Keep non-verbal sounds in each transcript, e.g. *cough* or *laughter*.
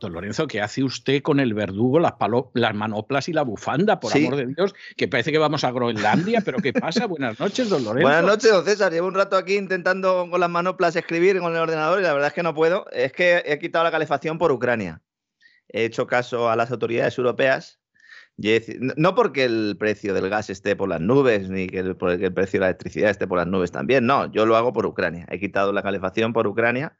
Don Lorenzo, ¿qué hace usted con el verdugo, las, las manoplas y la bufanda, por amor de Dios? Que parece que vamos a Groenlandia, pero ¿qué pasa? Buenas noches, don Lorenzo. Buenas noches, don César. Llevo un rato aquí intentando con las manoplas escribir con el ordenador y la verdad es que no puedo. Es que he quitado la calefacción por Ucrania. He hecho caso a las autoridades europeas no porque el precio del gas esté por las nubes, ni que el, porque el precio de la electricidad esté por las nubes también. No, yo lo hago por Ucrania. He quitado la calefacción por Ucrania.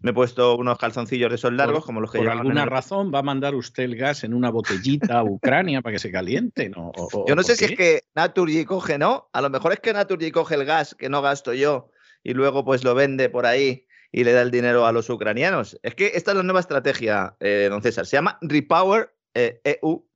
Me he puesto unos calzoncillos de esos largos, como los que Por alguna razón va a mandar usted el gas en una botellita a Ucrania para que se caliente, ¿no? yo no sé si es que Naturgy coge, ¿no? A lo mejor es que Naturgy coge el gas que no gasto yo y luego pues lo vende por ahí y le da el dinero a los ucranianos. Es que esta es la nueva estrategia, eh, don César. Se llama Repower EU eh, e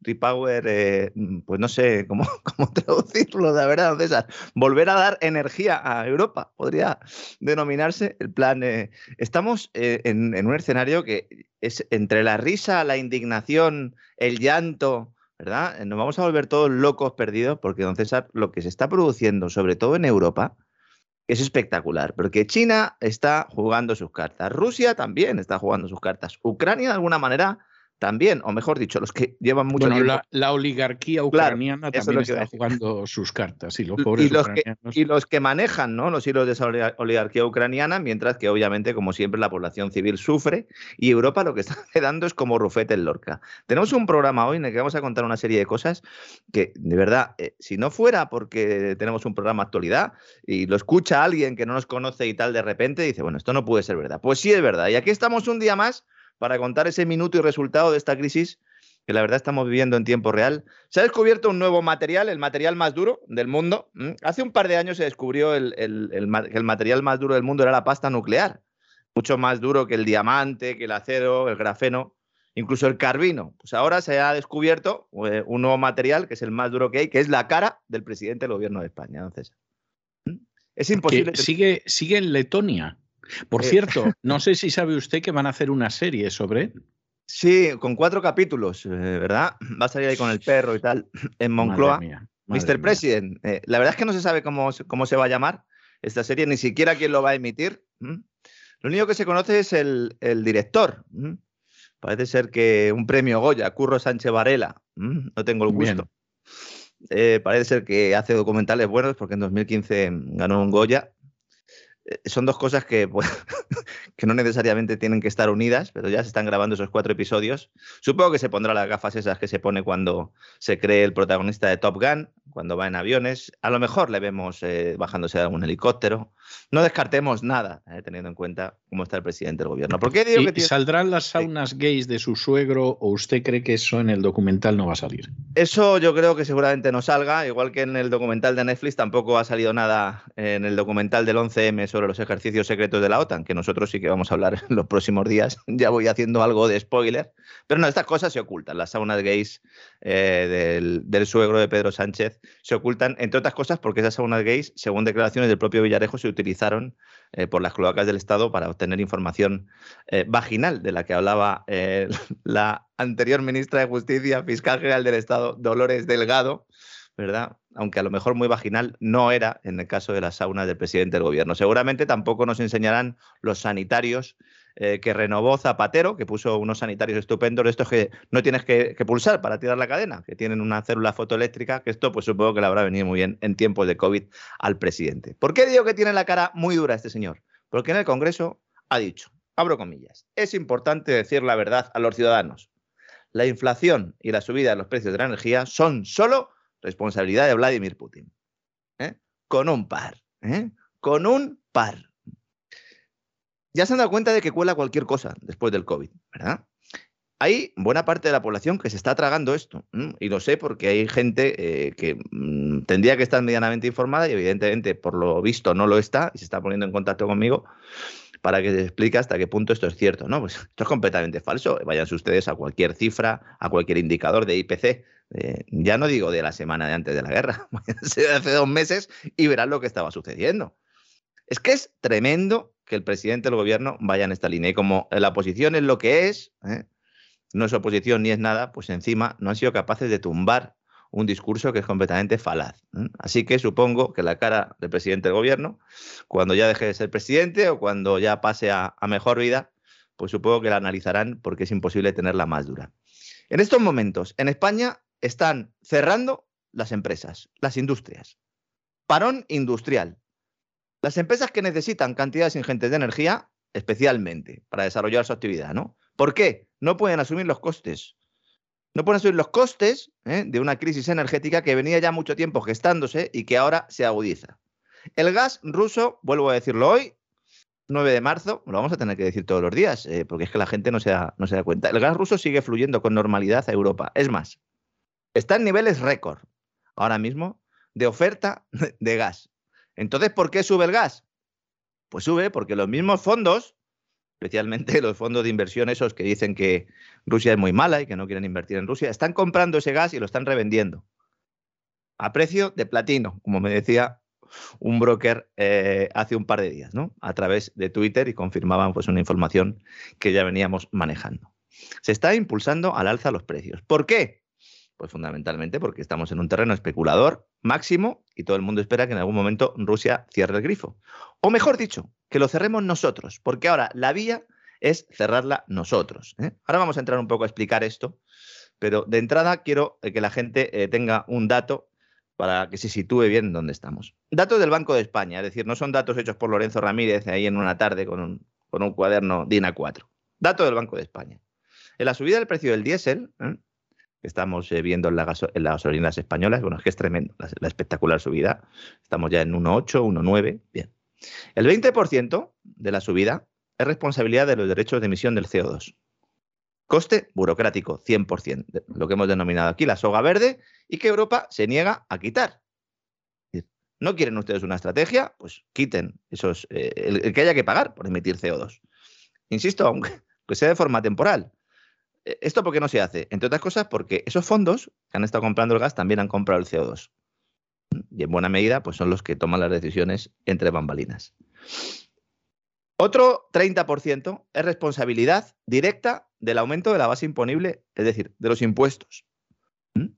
Repower, eh, mm, pues no sé cómo, *laughs* cómo traducirlo, de verdad, César. Volver a dar energía a Europa, podría denominarse el plan. Eh, estamos eh, en, en, un escenario que es entre la risa, la indignación, el llanto, ¿verdad? Nos vamos a volver todos locos perdidos porque, don César, lo que se está produciendo, sobre todo en Europa, es espectacular, porque China está jugando sus cartas, Rusia también está jugando sus cartas, Ucrania de alguna manera también, o mejor dicho, los que llevan mucho bueno, La, la, oligarquía ucraniana también está jugando sus cartas y los pobres y los, que, y los que manejan ¿no? los hilos de esa oligarquía ucraniana, mientras que obviamente, como siempre, la población civil sufre y Europa lo que *laughs* está quedando es como Rufete en Lorca. Tenemos un programa hoy en el que vamos a contar una serie de cosas que, de verdad, eh, si no fuera porque tenemos un programa actualidad y lo escucha alguien que no nos conoce y tal, de repente dice, bueno, esto no puede ser verdad. Pues sí es verdad. Y aquí estamos un día más para contar ese minuto y resultado de esta crisis que la verdad estamos viviendo en tiempo real. Se ha descubierto un nuevo material, el material más duro del mundo. Hace un par de años se descubrió el, que el material más duro del mundo era la pasta nuclear, mucho más duro que el diamante, que el acero, el grafeno, incluso el carbino. Pues ahora se ha descubierto eh, un nuevo material que es el más duro que hay, que es la cara del presidente del gobierno de España. Entonces, es imposible. sigue, sigue en Letonia. Por eh, cierto, *laughs* no sé si sabe usted que van a hacer una serie sobre Sí, con cuatro capítulos, eh, ¿verdad? *clears throat* Va a salir ahí con el perro y tal, *clears throat* en Moncloa. Mr. President. Eh, la verdad es que no se sabe cómo, cómo se va a llamar esta serie, ni siquiera quién lo va a emitir. Lo único que se conoce es el, director. Parece ser que un premio Goya, Curro Sánchez Varela. No tengo el gusto. parece ser que hace documentales buenos porque en 2015 ganó un Goya son dos cosas que, *laughs* pues, que no necesariamente tienen que estar unidas, pero ya se están grabando esos cuatro episodios. Supongo que se pondrá las gafas esas que se pone cuando se cree el protagonista de Top Gun, cuando va en aviones. A lo mejor le vemos eh, bajándose de algún helicóptero. No descartemos nada, eh, teniendo en cuenta cómo está el presidente del gobierno. ¿Por qué digo ¿Y, que saldrán las saunas gays de su suegro o usted cree que eso en el documental no va a salir? Eso yo creo que seguramente no salga, igual que en el documental de Netflix tampoco ha salido nada en el documental del 11M sobre los ejercicios secretos de la OTAN, que nosotros sí que vamos a hablar *laughs* en los próximos días. *laughs* ya voy haciendo algo de spoiler. Pero no, estas cosas se ocultan. Las saunas gays eh, del, suegro de Pedro Sánchez se ocultan, entre otras cosas, porque esas saunas gays, según declaraciones del propio Villarejo, se utilizaron eh, por las cloacas del Estado para obtener información eh, vaginal de la que hablaba *laughs* la anterior ministra de Justicia, fiscal general del Estado, Dolores Delgado ¿verdad? Aunque a lo mejor muy vaginal no era en el caso de la sauna del presidente del gobierno. Seguramente tampoco nos enseñarán los sanitarios eh, que renovó Zapatero, que puso unos sanitarios estupendos, estos que no tienes que, pulsar para tirar la cadena, que tienen una célula fotoeléctrica, que esto pues supongo que le habrá venido muy bien en tiempos de COVID al presidente. ¿Por qué digo que tiene la cara muy dura este señor? Porque en el Congreso ha dicho, abro comillas, es importante decir la verdad a los ciudadanos. La inflación y la subida de los precios de la energía son solo responsabilidad de Vladimir Putin. ¿eh? Con un par. ¿eh? Con un par ya se han dado cuenta de que cuela cualquier cosa después del COVID, ¿verdad? Hay buena parte de la población que se está tragando esto, y lo sé porque hay gente eh, que mm, tendría que estar medianamente informada y evidentemente por lo visto no lo está y se está poniendo en contacto conmigo para que se explique hasta qué punto esto es cierto. No, pues esto es completamente falso. Váyanse ustedes a cualquier cifra, a cualquier indicador de IPC. Eh, ya no digo de la semana de antes de la guerra, *laughs* de hace dos meses y verán lo que estaba sucediendo. Es que es tremendo que el presidente del gobierno vaya en esta línea. Y como la oposición es lo que es, ¿eh? no es oposición ni es nada, pues encima no han sido capaces de tumbar un discurso que es completamente falaz. ¿eh? Así que supongo que la cara del presidente del gobierno, cuando ya deje de ser presidente o cuando ya pase a mejor vida, pues supongo que la analizarán porque es imposible tenerla más dura. En estos momentos, en España están cerrando las empresas, las industrias. Parón industrial. Las empresas que necesitan cantidades ingentes de energía, especialmente para desarrollar su actividad, ¿no? ¿Por qué? No pueden asumir los costes. No pueden asumir los costes ¿eh? de una crisis energética que venía ya mucho tiempo gestándose y que ahora se agudiza. El gas ruso, vuelvo a decirlo hoy, 9 de marzo, lo vamos a tener que decir todos los días, eh, porque es que la gente no se, da, no se da cuenta. El gas ruso sigue fluyendo con normalidad a Europa. Es más, está en niveles récord ahora mismo de oferta *laughs* de gas. Entonces, ¿por qué sube el gas? Pues sube porque los mismos fondos, especialmente *laughs* los fondos de inversión esos que dicen que Rusia es muy mala y que no quieren invertir en Rusia, están comprando ese gas y lo están revendiendo a precio de platino, como me decía un broker eh, hace un par de días, ¿no? A través de Twitter y confirmaban pues una información que ya veníamos manejando. Se está impulsando al alza los precios. ¿Por qué? Pues fundamentalmente porque estamos en un terreno especulador máximo y todo el mundo espera que en algún momento Rusia cierre el grifo. O mejor dicho, que lo cerremos nosotros, porque ahora la vía es cerrarla nosotros. ¿eh? Ahora vamos a entrar un poco a explicar esto, pero de entrada quiero eh, que la gente eh, tenga un dato para que se sitúe bien dónde estamos. Datos del Banco de España, es decir, no son datos hechos por Lorenzo Ramírez ahí en una tarde con un, con un cuaderno DINA 4. Dato del Banco de España. En la subida del precio del diésel, estamos eh, viendo en, las gasolinas españolas. Bueno, es que es tremendo la, espectacular subida. Estamos ya en 1,8, 1,9. Bien. El 20% de la subida es responsabilidad de los derechos de emisión del CO2. Coste burocrático, 100%, lo que hemos denominado aquí la soga verde y que Europa se niega a quitar. ¿No quieren ustedes una estrategia? Pues quiten esos, eh, el, que haya que pagar por emitir CO2. Insisto, aunque sea de forma temporal, ¿Esto por qué no se hace? Entre otras cosas porque esos fondos que han estado comprando el gas también han comprado el CO2. Y en buena medida, pues son los que toman las decisiones entre bambalinas. Otro 30% es responsabilidad directa del aumento de la base imponible, es decir, de los impuestos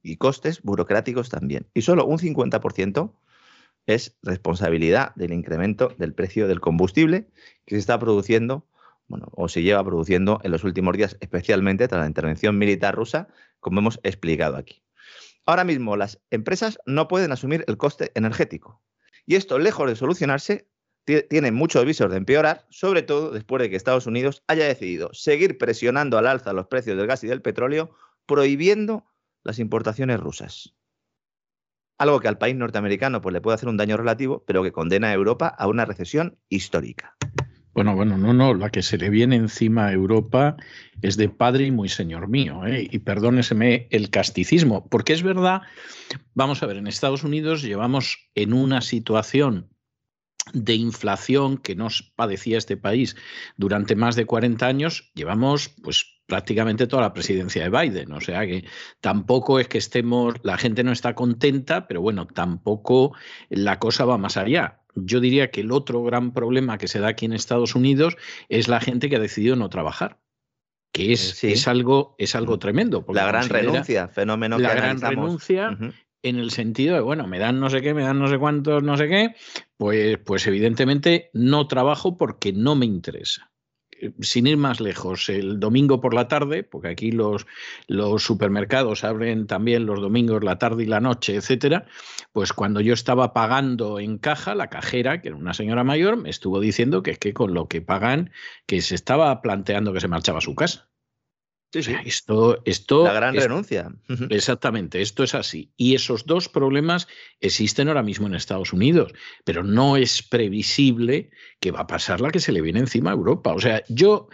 y costes burocráticos también. Y solo un 50% es responsabilidad del incremento del precio del combustible que se está produciendo bueno, o se lleva produciendo en los últimos días, especialmente tras la intervención militar rusa, como hemos explicado aquí. Ahora mismo las empresas no pueden asumir el coste energético. Y esto, lejos de solucionarse, tiene muchos visos de empeorar, sobre todo después de que Estados Unidos haya decidido seguir presionando al alza los precios del gas y del petróleo, prohibiendo las importaciones rusas. Algo que al país norteamericano pues, le puede hacer un daño relativo, pero que condena a Europa a una recesión histórica. Bueno, bueno, no, no, la que se le viene encima a Europa es de padre y muy señor mío, ¿eh? y perdóneseme el casticismo, porque es verdad, vamos a ver, en Estados Unidos llevamos en una situación de inflación que nos padecía este país durante más de 40 años, llevamos pues prácticamente toda la presidencia de Biden, o sea que tampoco es que estemos, la gente no está contenta, pero bueno, tampoco la cosa va más allá yo diría que el otro gran problema que se da aquí en Estados Unidos es la gente que ha decidido no trabajar que es, es, algo, es algo tremendo. La gran renuncia, fenómeno la gran renuncia. en el sentido de, bueno, me dan no sé qué, me dan no sé cuántos, no sé qué, pues, pues evidentemente no trabajo porque no me interesa sin ir más lejos, el domingo por la tarde, porque aquí los, supermercados abren también los domingos, la tarde y la noche, etcétera, pues cuando yo estaba pagando en caja, la cajera, que era una señora mayor, me estuvo diciendo que es que con lo que pagan, que se estaba planteando que se marchaba a su casa. Sí, sí. Esto, esto La gran renuncia. Exactamente, esto es así. Y esos dos problemas existen ahora mismo en Estados Unidos, pero no es previsible que va a pasar la que se le viene encima a Europa. O sea, yo,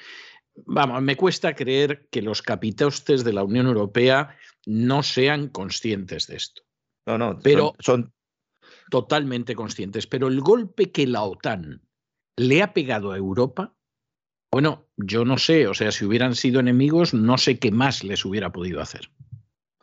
vamos, me cuesta creer que los capitostes de la Unión Europea no sean conscientes de esto. No, no, Pero- son, son- Totalmente conscientes. Pero el golpe que la OTAN le ha pegado a Europa, bueno, yo no sé, o sea, si hubieran sido enemigos, no sé qué más les hubiera podido hacer.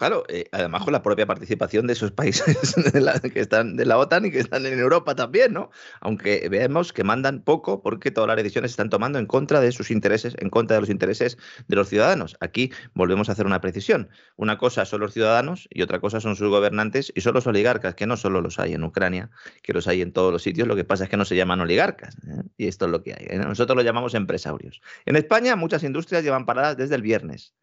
Claro, eh, además con la propia participación de esos países *laughs* de la- que están de la OTAN y que están en Europa también, ¿no? Aunque vemos que mandan poco porque todas las decisiones se están tomando en contra de sus intereses, en contra de los intereses de los ciudadanos. Aquí volvemos a hacer una precisión. Una cosa son los ciudadanos y otra cosa son sus gobernantes y son los oligarcas, que no solo los hay en Ucrania, que los hay en todos los sitios. Lo que pasa es que no se llaman oligarcas. ¿eh? Y esto es lo que hay. ¿eh? Nosotros lo llamamos empresarios. En España muchas industrias llevan paradas desde el viernes.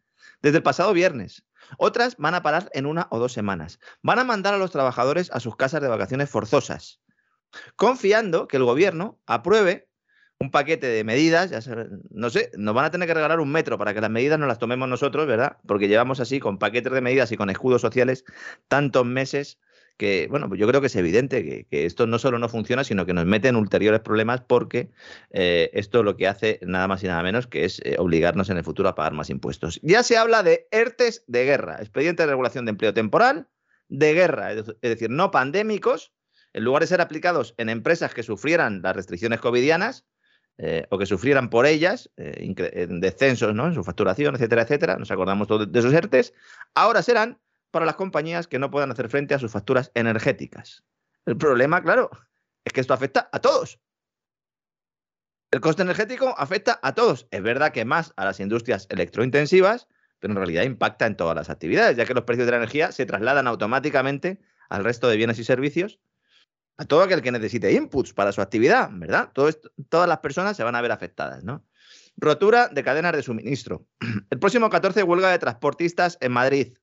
Desde el pasado viernes. Otras van a parar en una o dos semanas. Van a mandar a los trabajadores a sus casas de vacaciones forzosas, confiando que el gobierno apruebe un paquete de medidas, ya no sé, nos van a tener que regalar un metro para que las medidas no las tomemos nosotros, ¿verdad? Porque llevamos así con paquetes de medidas y con escudos sociales tantos meses que, bueno, pues yo creo que es evidente que, esto no solo no funciona, sino que nos mete en ulteriores problemas porque eh, esto lo que hace nada más y nada menos que es eh, obligarnos en el futuro a pagar más impuestos. Ya se habla de ERTES de guerra, expediente de regulación de empleo temporal de guerra, es decir, no pandémicos, en lugar de ser aplicados en empresas que sufrieran las restricciones covidianas eh, o que sufrieran por ellas en descensos ¿no? en su facturación, etcétera, etcétera, nos acordamos todos de esos ERTES, ahora serán para las compañías que no puedan hacer frente a sus facturas energéticas. El problema, claro, es que esto afecta a todos. El coste energético afecta a todos. Es verdad que más a las industrias electrointensivas, pero en realidad impacta en todas las actividades, ya que los precios de la energía se trasladan automáticamente al resto de bienes y servicios, a todo aquel que necesite inputs para su actividad, ¿verdad? Todas las personas se van a ver afectadas, ¿no? Rotura de cadenas de suministro. *clears throat* El próximo 14, huelga de transportistas en Madrid.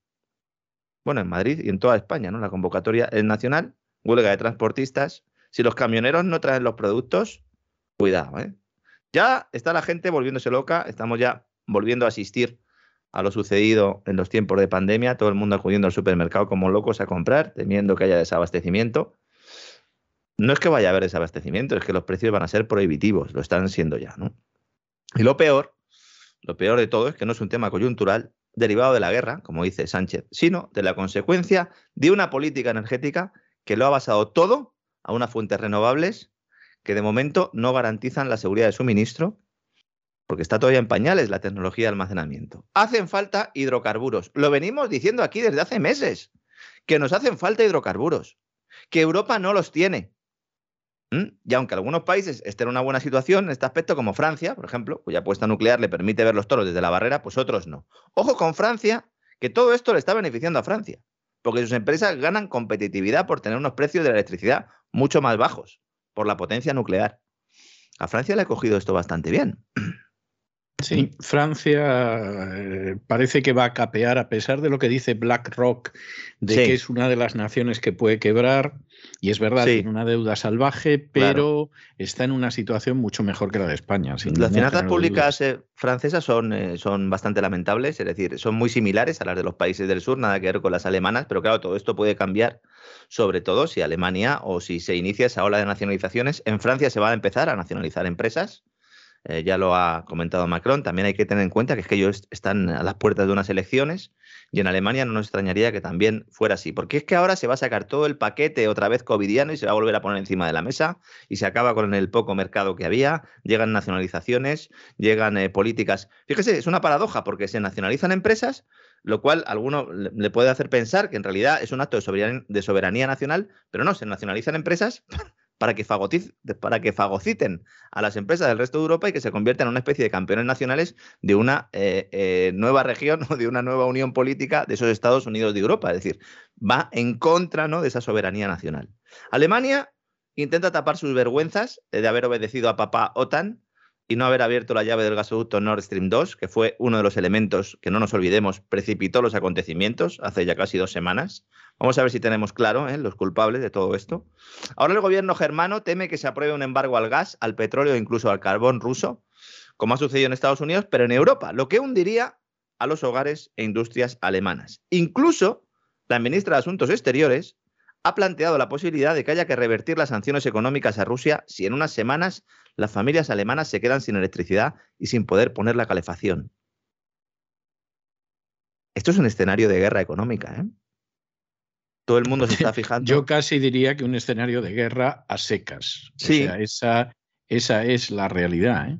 Bueno, en Madrid y en toda España, ¿no? La convocatoria es nacional, huelga de transportistas. Si los camioneros no traen los productos, cuidado, ¿eh? Ya está la gente volviéndose loca, estamos ya volviendo a asistir a lo sucedido en los tiempos de pandemia, todo el mundo acudiendo al supermercado como locos a comprar, temiendo que haya desabastecimiento. No es que vaya a haber desabastecimiento, es que los precios van a ser prohibitivos, lo están siendo ya, ¿no? Y lo peor, lo peor de todo es que no es un tema coyuntural derivado de la guerra, como dice Sánchez, sino de la consecuencia de una política energética que lo ha basado todo a unas fuentes renovables que de momento no garantizan la seguridad de suministro, porque está todavía en pañales la tecnología de almacenamiento. Hacen falta hidrocarburos. Lo venimos diciendo aquí desde hace meses, que nos hacen falta hidrocarburos, que Europa no los tiene. Y aunque algunos países estén en una buena situación en este aspecto, como Francia, por ejemplo, cuya apuesta nuclear le permite ver los toros desde la barrera, pues otros no. Ojo con Francia, que todo esto le está beneficiando a Francia, porque sus empresas ganan competitividad por tener unos precios de la electricidad mucho más bajos, por la potencia nuclear. A Francia le ha cogido esto bastante bien. Sí, Francia eh, parece que va a capear, a pesar de lo que dice BlackRock, de Sí. que es una de las naciones que puede quebrar, y es verdad, Sí. tiene una deuda salvaje, pero está en una situación mucho mejor que la de España. sin Las finanzas públicas eh, francesas son, eh, son bastante lamentables, es decir, son muy similares a las de los países del sur, nada que ver con las alemanas, pero claro, todo esto puede cambiar, sobre todo si Alemania o si se inicia esa ola de nacionalizaciones. En Francia se va a empezar a nacionalizar empresas, eh, ya lo ha comentado Macron, también hay que tener en cuenta que es que ellos están a las puertas de unas elecciones y en Alemania no nos extrañaría que también fuera así, porque es que ahora se va a sacar todo el paquete otra vez covidiano y se va a volver a poner encima de la mesa y se acaba con el poco mercado que había, llegan nacionalizaciones, llegan eh, políticas. Fíjese, es una paradoja porque se nacionalizan empresas, lo cual a alguno le puede hacer pensar que en realidad es un acto de soberanía nacional, pero no, se nacionalizan empresas para que, para que fagociten a las empresas del resto de Europa y que se conviertan en una especie de campeones nacionales de una eh, eh, nueva región *laughs* o de una nueva unión política de esos Estados Unidos de Europa. Es decir, va en contra ¿no? de esa soberanía nacional. Alemania intenta tapar sus vergüenzas de haber obedecido a papá OTAN y no haber abierto la llave del gasoducto Nord Stream 2, que fue uno de los elementos que no nos olvidemos precipitó los acontecimientos hace ya casi dos semanas. Vamos a ver si tenemos claro ¿eh? los culpables de todo esto. Ahora el gobierno germano teme que se apruebe un embargo al gas, al petróleo e incluso al carbón ruso, como ha sucedido en Estados Unidos, pero en Europa, lo que hundiría a los hogares e industrias alemanas. Incluso la ministra de Asuntos Exteriores ha planteado la posibilidad de que haya que revertir las sanciones económicas a Rusia si en unas semanas las familias alemanas se quedan sin electricidad y sin poder poner la calefacción. Esto es un escenario de guerra económica, ¿eh? Todo el mundo se está *laughs* fijando. Yo casi diría que un escenario de guerra a secas. Sí. O sea, esa, esa es la realidad, ¿eh?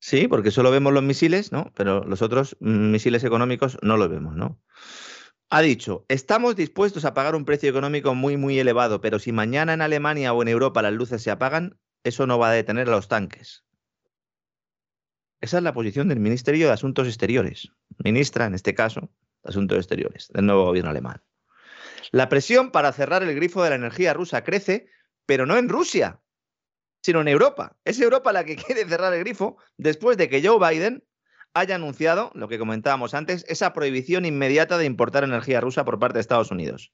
Sí, porque solo vemos los misiles, ¿no? Pero los otros mm, misiles económicos no los vemos, ¿no? Ha dicho, estamos dispuestos a pagar un precio económico muy, muy elevado, pero si mañana en Alemania o en Europa las luces se apagan, eso no va a detener a los tanques. Esa es la posición del Ministerio de Asuntos Exteriores, ministra, en este caso, de Asuntos Exteriores, del nuevo gobierno alemán. La presión para cerrar el grifo de la energía rusa crece, pero no en Rusia, sino en Europa. Es Europa la que *laughs* quiere cerrar el grifo después de que Joe Biden haya anunciado, lo que comentábamos antes, esa prohibición inmediata de importar energía rusa por parte de Estados Unidos,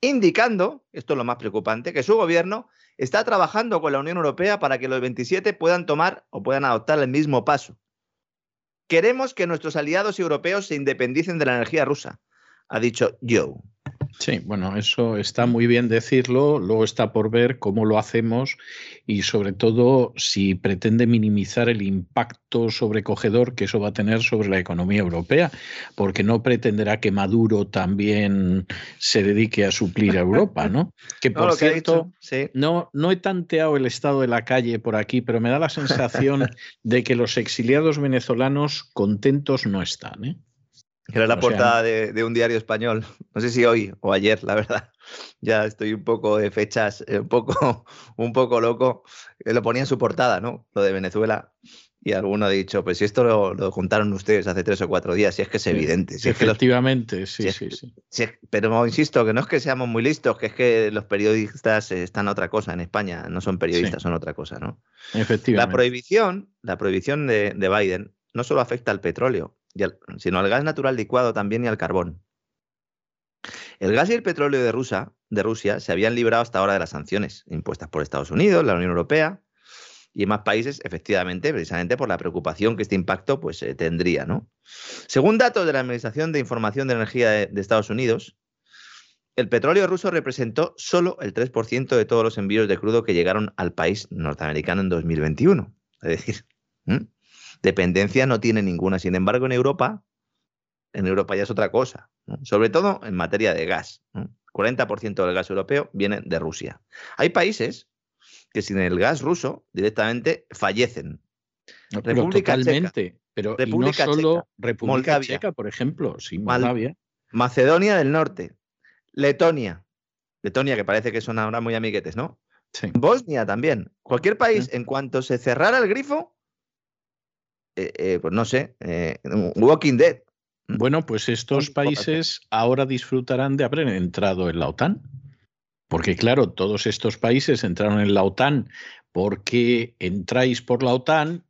indicando, esto es lo más preocupante, que su gobierno está trabajando con la Unión Europea para que los 27 puedan tomar o puedan adoptar el mismo paso. Queremos que nuestros aliados europeos se independicen de la energía rusa, ha dicho Joe. Sí, bueno, eso está muy bien decirlo, luego está por ver cómo lo hacemos y sobre todo si pretende minimizar el impacto sobrecogedor que eso va a tener sobre la economía europea, porque no pretenderá que Maduro también se dedique a suplir a Europa, ¿no? Que *laughs* por cierto, no, no he tanteado el estado de la calle por aquí, pero me da la sensación *laughs* de que los exiliados venezolanos contentos no están, ¿eh? Era la portada de, un diario español. No sé si hoy o ayer, la verdad. *laughs* Ya estoy un poco de fechas, eh, un poco, *laughs* un poco loco. Eh, lo ponía en su portada, ¿no? Lo de Venezuela. Y alguno ha dicho, pues si esto lo, juntaron ustedes hace tres o cuatro días, si es que es evidente. Efectivamente, sí, sí, sí. pero insisto, que no es que seamos muy listos, que es que los periodistas están otra cosa en España, no son periodistas, son otra cosa, ¿no? Efectivamente. La prohibición, la prohibición de Biden no solo afecta al petróleo, sino al gas natural licuado también y al carbón. El gas y el petróleo de, Rusia, se habían librado hasta ahora de las sanciones impuestas por Estados Unidos, la Unión Europea y más países, efectivamente, precisamente por la preocupación que este impacto pues, eh, tendría. Según datos de la Administración de Información de Energía de, Estados Unidos, el petróleo ruso representó solo el 3% de todos los envíos de crudo que llegaron al país norteamericano en 2021. Es decir, Dependencia no tiene ninguna. Sin embargo, en Europa, en Europa ya es otra cosa, sobre todo en materia de gas. 40% del gas europeo viene de Rusia. Hay países que sin el gas ruso directamente fallecen. República Checa, pero República no solo República Checa, por ejemplo, sí, Moldavia. Macedonia del Norte, Letonia, Letonia que parece que son ahora muy amiguetes, ¿no? Sí. Bosnia también. Cualquier país, en cuanto se cerrara el grifo, eh, eh, pues no sé, eh, Walking Dead. Bueno, pues estos países ahora disfrutarán de haber entrado en la OTAN. Porque claro, todos estos países entraron en la OTAN porque entráis por la OTAN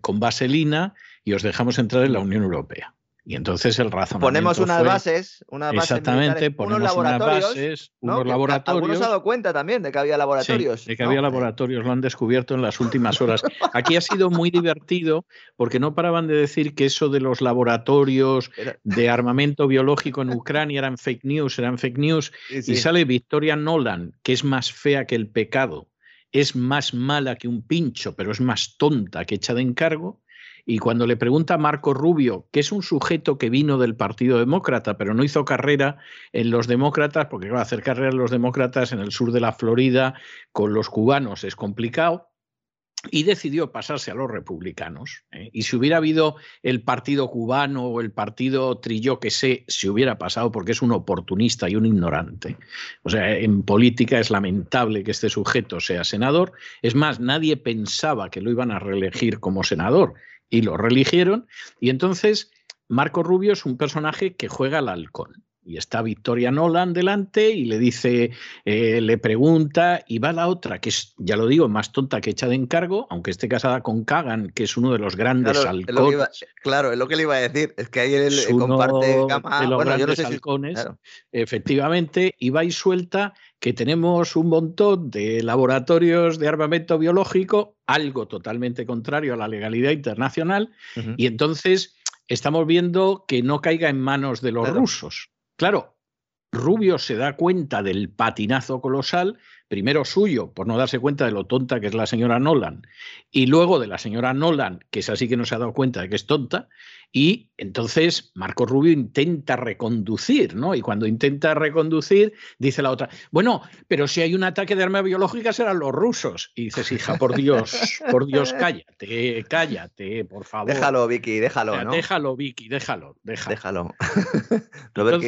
con vaselina y os dejamos entrar en la Unión Europea. Y entonces el razonamiento Ponemos unas bases, unas bases exactamente, ponemos unos laboratorios, unas bases, unos laboratorios. Algunos se ha dado cuenta también de que había laboratorios. de que había laboratorios, lo han descubierto en las últimas horas. Aquí ha sido muy divertido porque no paraban de decir que eso de los laboratorios *laughs* de armamento biológico en Ucrania eran fake news, eran fake news. Y sale Victoria Nolan, que es más fea que el pecado, es más mala que un pincho, pero es más tonta que echa de encargo y cuando le pregunta a Marco Rubio, que es un sujeto que vino del Partido Demócrata, pero no hizo carrera en los demócratas, porque a hacer carrera en los demócratas en el sur de la Florida con los cubanos es complicado, y decidió pasarse a los republicanos. ¿eh? Y si hubiera habido el partido cubano o el partido Trilló que sé, se hubiera pasado porque es un oportunista y un ignorante. O sea, en política es lamentable que este sujeto sea senador. Es más, nadie pensaba que lo iban a reelegir como senador y lo reeligieron. Y entonces Marco Rubio es un personaje que juega al halcón y está Victoria Nolan delante y le dice, eh, le pregunta, y va la otra, que es, ya lo digo, más tonta que hecha de encargo, aunque esté casada con Kagan, que es uno de los grandes halcones. claro, es lo que le iba a decir, es que ahí él comparte gama. De los bueno, grandes halcones, efectivamente, y va y suelta que tenemos un montón de laboratorios de armamento biológico, algo totalmente contrario a la legalidad internacional, y entonces estamos viendo que no caiga en manos de los rusos. Claro, Rubio se da cuenta del patinazo colosal, primero suyo, por no darse cuenta de lo tonta que es la señora Nolan, y luego de la señora Nolan, que es así que no se ha dado cuenta de que es tonta, y entonces Marco Rubio intenta reconducir, ¿no? Y cuando intenta reconducir, dice la otra, bueno, pero si hay un ataque de arma biológica serán los rusos. Y dices, hija, por Dios, por Dios, cállate, cállate, por favor. Déjalo, Vicky, déjalo, ¿no? Déjalo, Vicky, déjalo, déjalo. Déjalo. *laughs* Robert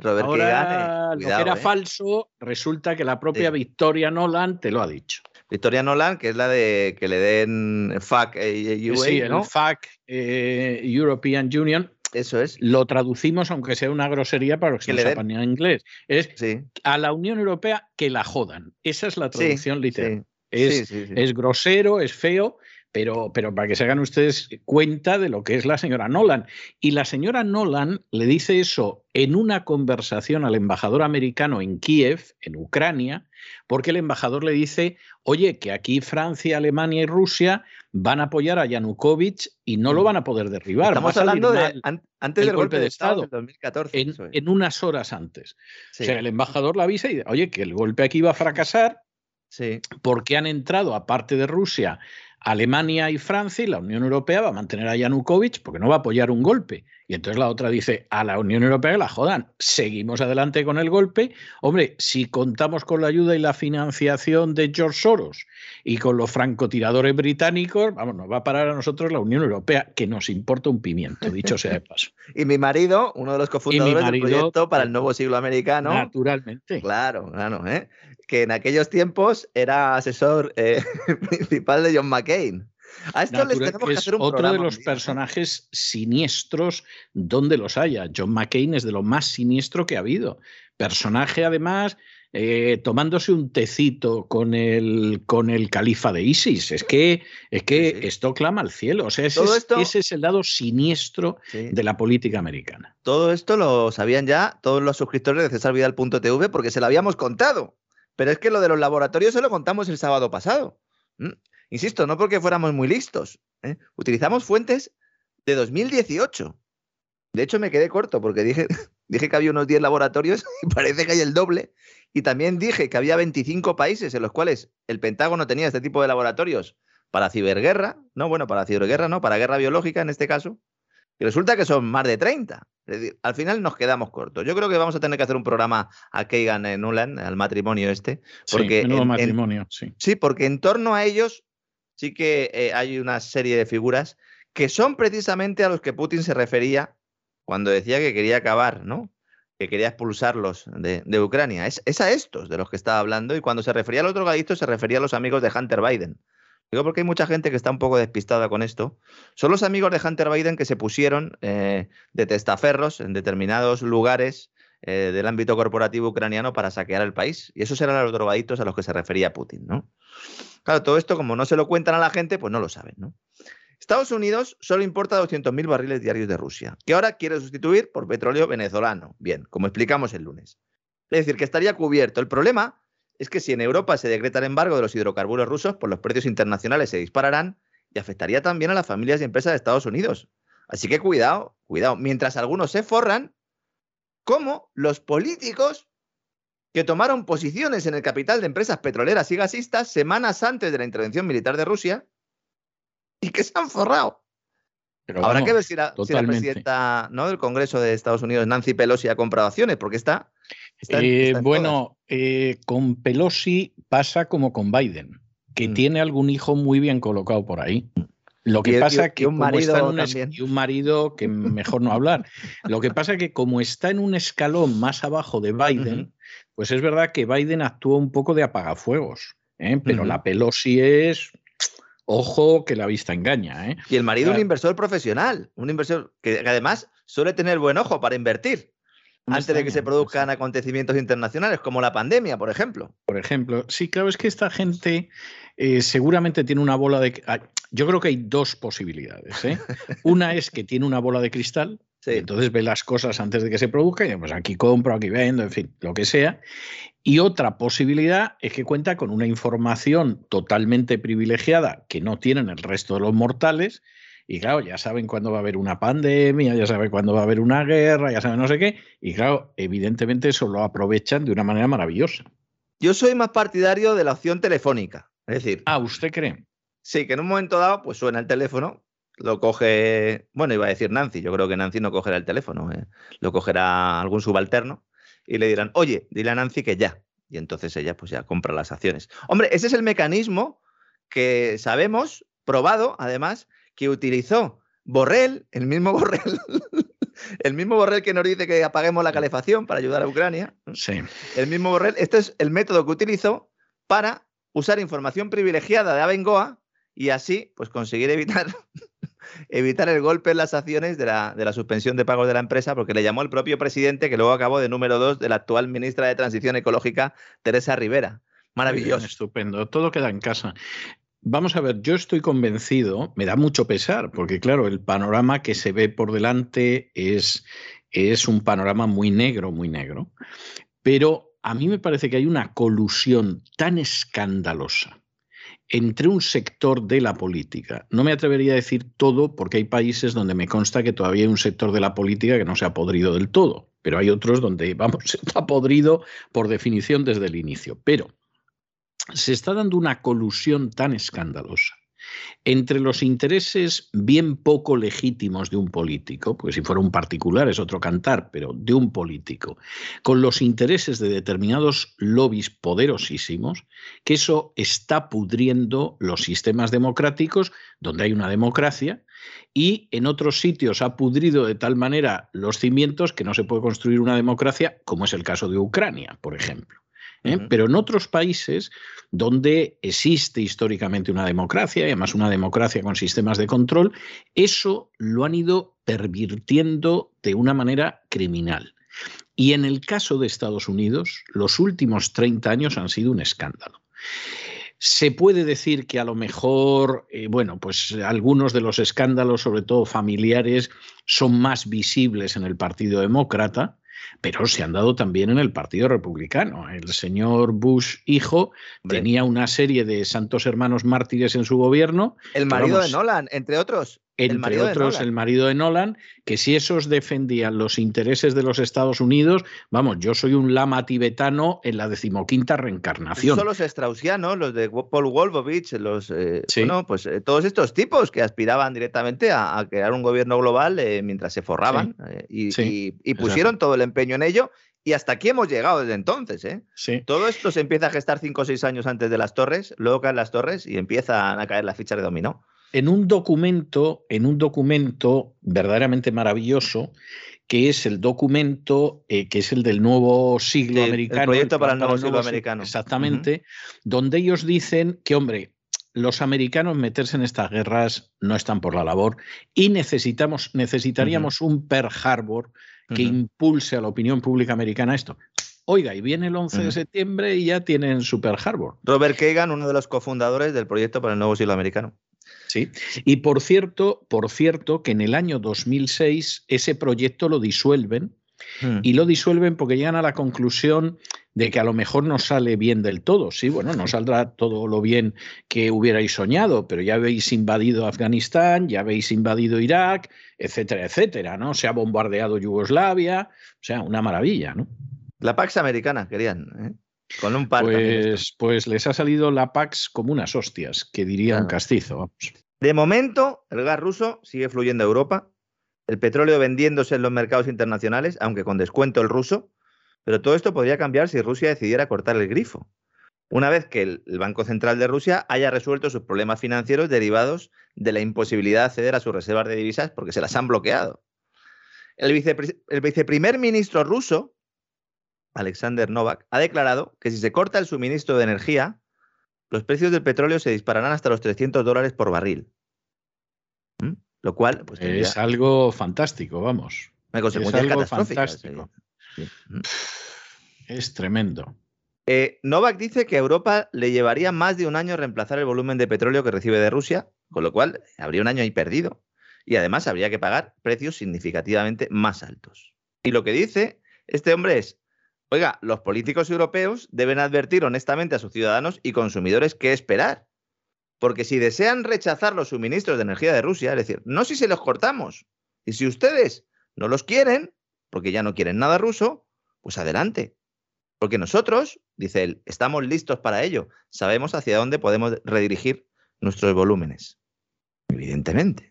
Robert ahora, lo que era ¿eh? falso, resulta que la propia Victoria Nolan te lo ha dicho. Victoria Nolan, que es la de que le den FAC eh, sí, el FAC eh, European Union. Eso es. Lo traducimos, aunque sea una grosería para los que, no sepan en inglés. Es a la Unión Europea que la jodan. Esa es la traducción literal. Es, es grosero, es feo, pero, pero para que se hagan ustedes cuenta de lo que es la señora Nolan. Y la señora Nolan le dice eso en una conversación al embajador americano en Kiev, en Ucrania, porque el embajador le dice, oye, que aquí Francia, Alemania y Rusia van a apoyar a Yanukovych y no lo mm. van a poder derribar. Estamos hablando de antes del golpe, de Estado, 2014. En, unas horas antes. O sea, el embajador la avisa y dice, oye, que el golpe aquí va a fracasar sí. porque han entrado, aparte de Rusia, Alemania y Francia y la Unión Europea va a mantener a Yanukovych porque no va a apoyar un golpe. Y entonces la otra dice, a la Unión Europea la jodan, seguimos adelante con el golpe. Hombre, si contamos con la ayuda y la financiación de George Soros y con los francotiradores británicos, vamos, nos va a parar a nosotros la Unión Europea, que nos importa un pimiento, dicho sea de paso. *laughs* y mi marido, uno de los cofundadores del proyecto para el nuevo siglo americano. Naturalmente. Claro, claro, ¿eh? que en aquellos tiempos era asesor eh, *laughs* principal de John McCain. A esto les tenemos que, hacer un Otro de los personajes siniestros donde los haya. John McCain es de lo más siniestro que ha habido. Personaje, además, eh, tomándose un tecito con el, con el califa de ISIS. Es que, es que esto clama al cielo. O sea, ese, es, el lado siniestro de la política americana. Todo esto lo sabían ya todos los suscriptores de CesarVidal.tv porque se lo habíamos contado. Pero es que lo de los laboratorios se lo contamos el sábado pasado. Insisto, no porque fuéramos muy listos. ¿eh? Utilizamos fuentes de 2018. De hecho, me quedé corto porque dije, *laughs* dije que había unos 10 laboratorios *laughs* y parece que hay el doble. Y también dije que había 25 países en los cuales el Pentágono tenía este tipo de laboratorios para ciberguerra, no, bueno, para ciberguerra, no, para guerra biológica en este caso. Y resulta que son más de 30. Es decir, al final nos quedamos cortos. Yo creo que vamos a tener que hacer un programa a Kagan en Nuland, al matrimonio este. Porque sí, matrimonio, sí. Sí, porque en torno a ellos sí que eh, hay una serie de figuras que son precisamente a los que Putin se refería cuando decía que quería acabar, ¿no? Que quería expulsarlos de, Ucrania. Es, a estos de los que estaba hablando y cuando se refería a los drogadictos se refería a los amigos de Hunter Biden. Digo porque hay mucha gente que está un poco despistada con esto. Son los amigos de Hunter Biden que se pusieron eh, de testaferros en determinados lugares eh, del ámbito corporativo ucraniano para saquear el país. Y esos eran los drogaditos a los que se refería Putin, ¿no? Claro, todo esto, como no se lo cuentan a la gente, pues no lo saben, ¿no? Estados Unidos solo importa 200.000 barriles diarios de Rusia, que ahora quiere sustituir por petróleo venezolano. Bien, como explicamos el lunes. Es decir, que estaría cubierto. El problema es que si en Europa se decreta el embargo de los hidrocarburos rusos, pues los precios internacionales se dispararán y afectaría también a las familias y empresas de Estados Unidos. Así que cuidado, cuidado. Mientras algunos se forran, como los políticos que tomaron posiciones en el capital de empresas petroleras y gasistas semanas antes de la intervención militar de Rusia y que se han forrado. Pero Habrá que ver si la, presidenta ¿no? del Congreso de Estados Unidos, Nancy Pelosi, ha comprado acciones, porque está eh, bueno, eh, con Pelosi pasa como con Biden. que mm. tiene algún hijo muy bien colocado por ahí. Lo que pasa es que un marido y un marido que mejor no hablar. Lo que pasa es que como está en un escalón más abajo de Biden, pues es verdad que Biden actúa un poco de apagafuegos, ¿eh? pero la Pelosi es ojo que la vista engaña. ¿eh? Y el marido un inversor profesional, un inversor que además suele tener buen ojo para invertir antes de que se produzcan acontecimientos internacionales, como la pandemia, por ejemplo. Por ejemplo, sí, claro, es que esta gente eh, seguramente tiene una bola de... Ah, yo creo que hay dos posibilidades. ¿eh? *laughs* Una es que tiene una bola de cristal, entonces ve las cosas antes de que se produzcan, y pues aquí compro, aquí vendo, en fin, lo que sea. Y otra posibilidad es que cuenta con una información totalmente privilegiada que no tienen el resto de los mortales y claro, ya saben cuándo va a haber una pandemia, ya saben cuándo va a haber una guerra, ya saben no sé qué. Y claro, evidentemente eso lo aprovechan de una manera maravillosa. Yo soy más partidario de la opción telefónica. Es decir. Ah, ¿usted cree? Sí, que en un momento dado, pues suena el teléfono, lo coge. Bueno, iba a decir Nancy, yo creo que Nancy no cogerá el teléfono, ¿eh? lo cogerá algún subalterno y le dirán, oye, dile a Nancy que ya. Y entonces ella, pues ya compra las acciones. Hombre, ese es el mecanismo que sabemos, probado además, que utilizó Borrell, el mismo *laughs* Borrell, el mismo Borrell que nos dice que apaguemos la calefacción para ayudar a Ucrania. Sí. El mismo Borrell, este es el método que utilizó para usar información privilegiada de Abengoa y así pues conseguir evitar, evitar el golpe en las acciones de la, de la, suspensión de pagos de la empresa, porque le llamó el propio presidente, que luego acabó de número dos de la actual ministra de Transición Ecológica, Teresa Rivera. Maravilloso. estupendo. Todo queda en casa. Vamos a ver, yo estoy convencido, me da mucho pesar, porque claro, el panorama que se ve por delante es, es un panorama muy negro, muy negro, pero a mí me parece que hay una colusión tan escandalosa entre un sector de la política. No me atrevería a decir todo porque hay países donde me consta que todavía hay un sector de la política que no se ha podrido del todo, pero hay otros donde, vamos, *laughs* está podrido por definición desde el inicio. Pero se está dando una colusión tan escandalosa entre los intereses bien poco legítimos de un político, pues si fuera un particular es otro cantar, pero de un político, con los intereses de determinados lobbies poderosísimos, que eso está pudriendo los sistemas democráticos donde hay una democracia y en otros sitios ha pudrido de tal manera los cimientos que no se puede construir una democracia, como es el caso de Ucrania, por ejemplo. ¿Eh? Pero en otros países donde existe históricamente una democracia, y además una democracia con sistemas de control, eso lo han ido pervirtiendo de una manera criminal. Y en el caso de Estados Unidos, los últimos 30 años han sido un escándalo. Se puede decir que a lo mejor, eh, bueno, pues algunos de los escándalos, sobre todo familiares, son más visibles en el Partido Demócrata, pero se han dado también en el Partido Republicano. El señor Bush, hijo, tenía una serie de santos hermanos mártires en su gobierno. El marido de Nolan, entre otros entre otros el marido de Nolan, que si esos defendían los intereses de los Estados Unidos, vamos, yo soy un lama tibetano en la decimoquinta reencarnación. Son los straussianos, los de Paul Wolfowitz, los, eh, pues eh, todos estos tipos que aspiraban directamente a, crear un gobierno global eh, mientras se forraban y, pusieron todo el empeño en ello. Y hasta aquí hemos llegado desde entonces. ¿eh? Todo esto se empieza a gestar cinco o seis años antes de las torres, luego caen las torres y empiezan a caer las fichas de dominó en un documento, en un documento verdaderamente maravilloso, que es el documento eh, que es el del nuevo siglo americano. El proyecto para el nuevo siglo americano. Exactamente, donde ellos dicen que, hombre, los americanos meterse en estas guerras no están por la labor y necesitamos, necesitaríamos un Pearl Harbor que impulse a la opinión pública americana esto. Oiga, y viene el 11 de septiembre y ya tienen Super Harbor. Robert Kagan, uno de los cofundadores del proyecto para el nuevo siglo americano. Sí. Y por cierto, por cierto, que en el año 2006 ese proyecto lo disuelven hmm. y lo disuelven porque llegan a la conclusión de que a lo mejor no sale bien del todo. Sí, bueno, no saldrá todo lo bien que hubierais soñado, pero ya habéis invadido Afganistán, ya habéis invadido Irak, etcétera, etcétera, ¿no? Se ha bombardeado Yugoslavia, o sea, una maravilla, ¿no? La Pax americana querían, ¿eh? Con un par. Pues, pues les ha salido la Pax como unas hostias, que diría un castizo. Vamos. De momento, el gas ruso sigue fluyendo a Europa, el petróleo vendiéndose en los mercados internacionales, aunque con descuento el ruso, pero todo esto podría cambiar si Rusia decidiera cortar el grifo. una vez que el, Banco Central de Rusia haya resuelto sus problemas financieros derivados de la imposibilidad de acceder a sus reservas de divisas porque se las han bloqueado. El, el viceprimer ministro ruso, Alexander Novak, ha declarado que si se corta el suministro de energía, los precios del petróleo se dispararán hasta los 300 dólares por barril. ¿Mm? Lo cual pues, es algo fantástico, vamos. Es algo fantástico. ¿Mm? Es tremendo. Eh, Novak dice que a Europa le llevaría más de un año reemplazar el volumen de petróleo que recibe de Rusia, con lo cual habría un año ahí perdido. Y además habría que pagar precios significativamente más altos. Y lo que dice este hombre es, oiga, los políticos europeos deben advertir honestamente a sus ciudadanos y consumidores qué esperar. Porque si desean rechazar los suministros de energía de Rusia, es decir, no si se los cortamos, y si ustedes no los quieren, porque ya no quieren nada ruso, pues adelante. Porque nosotros, dice él, estamos listos para ello. Sabemos hacia dónde podemos redirigir nuestros volúmenes. Evidentemente.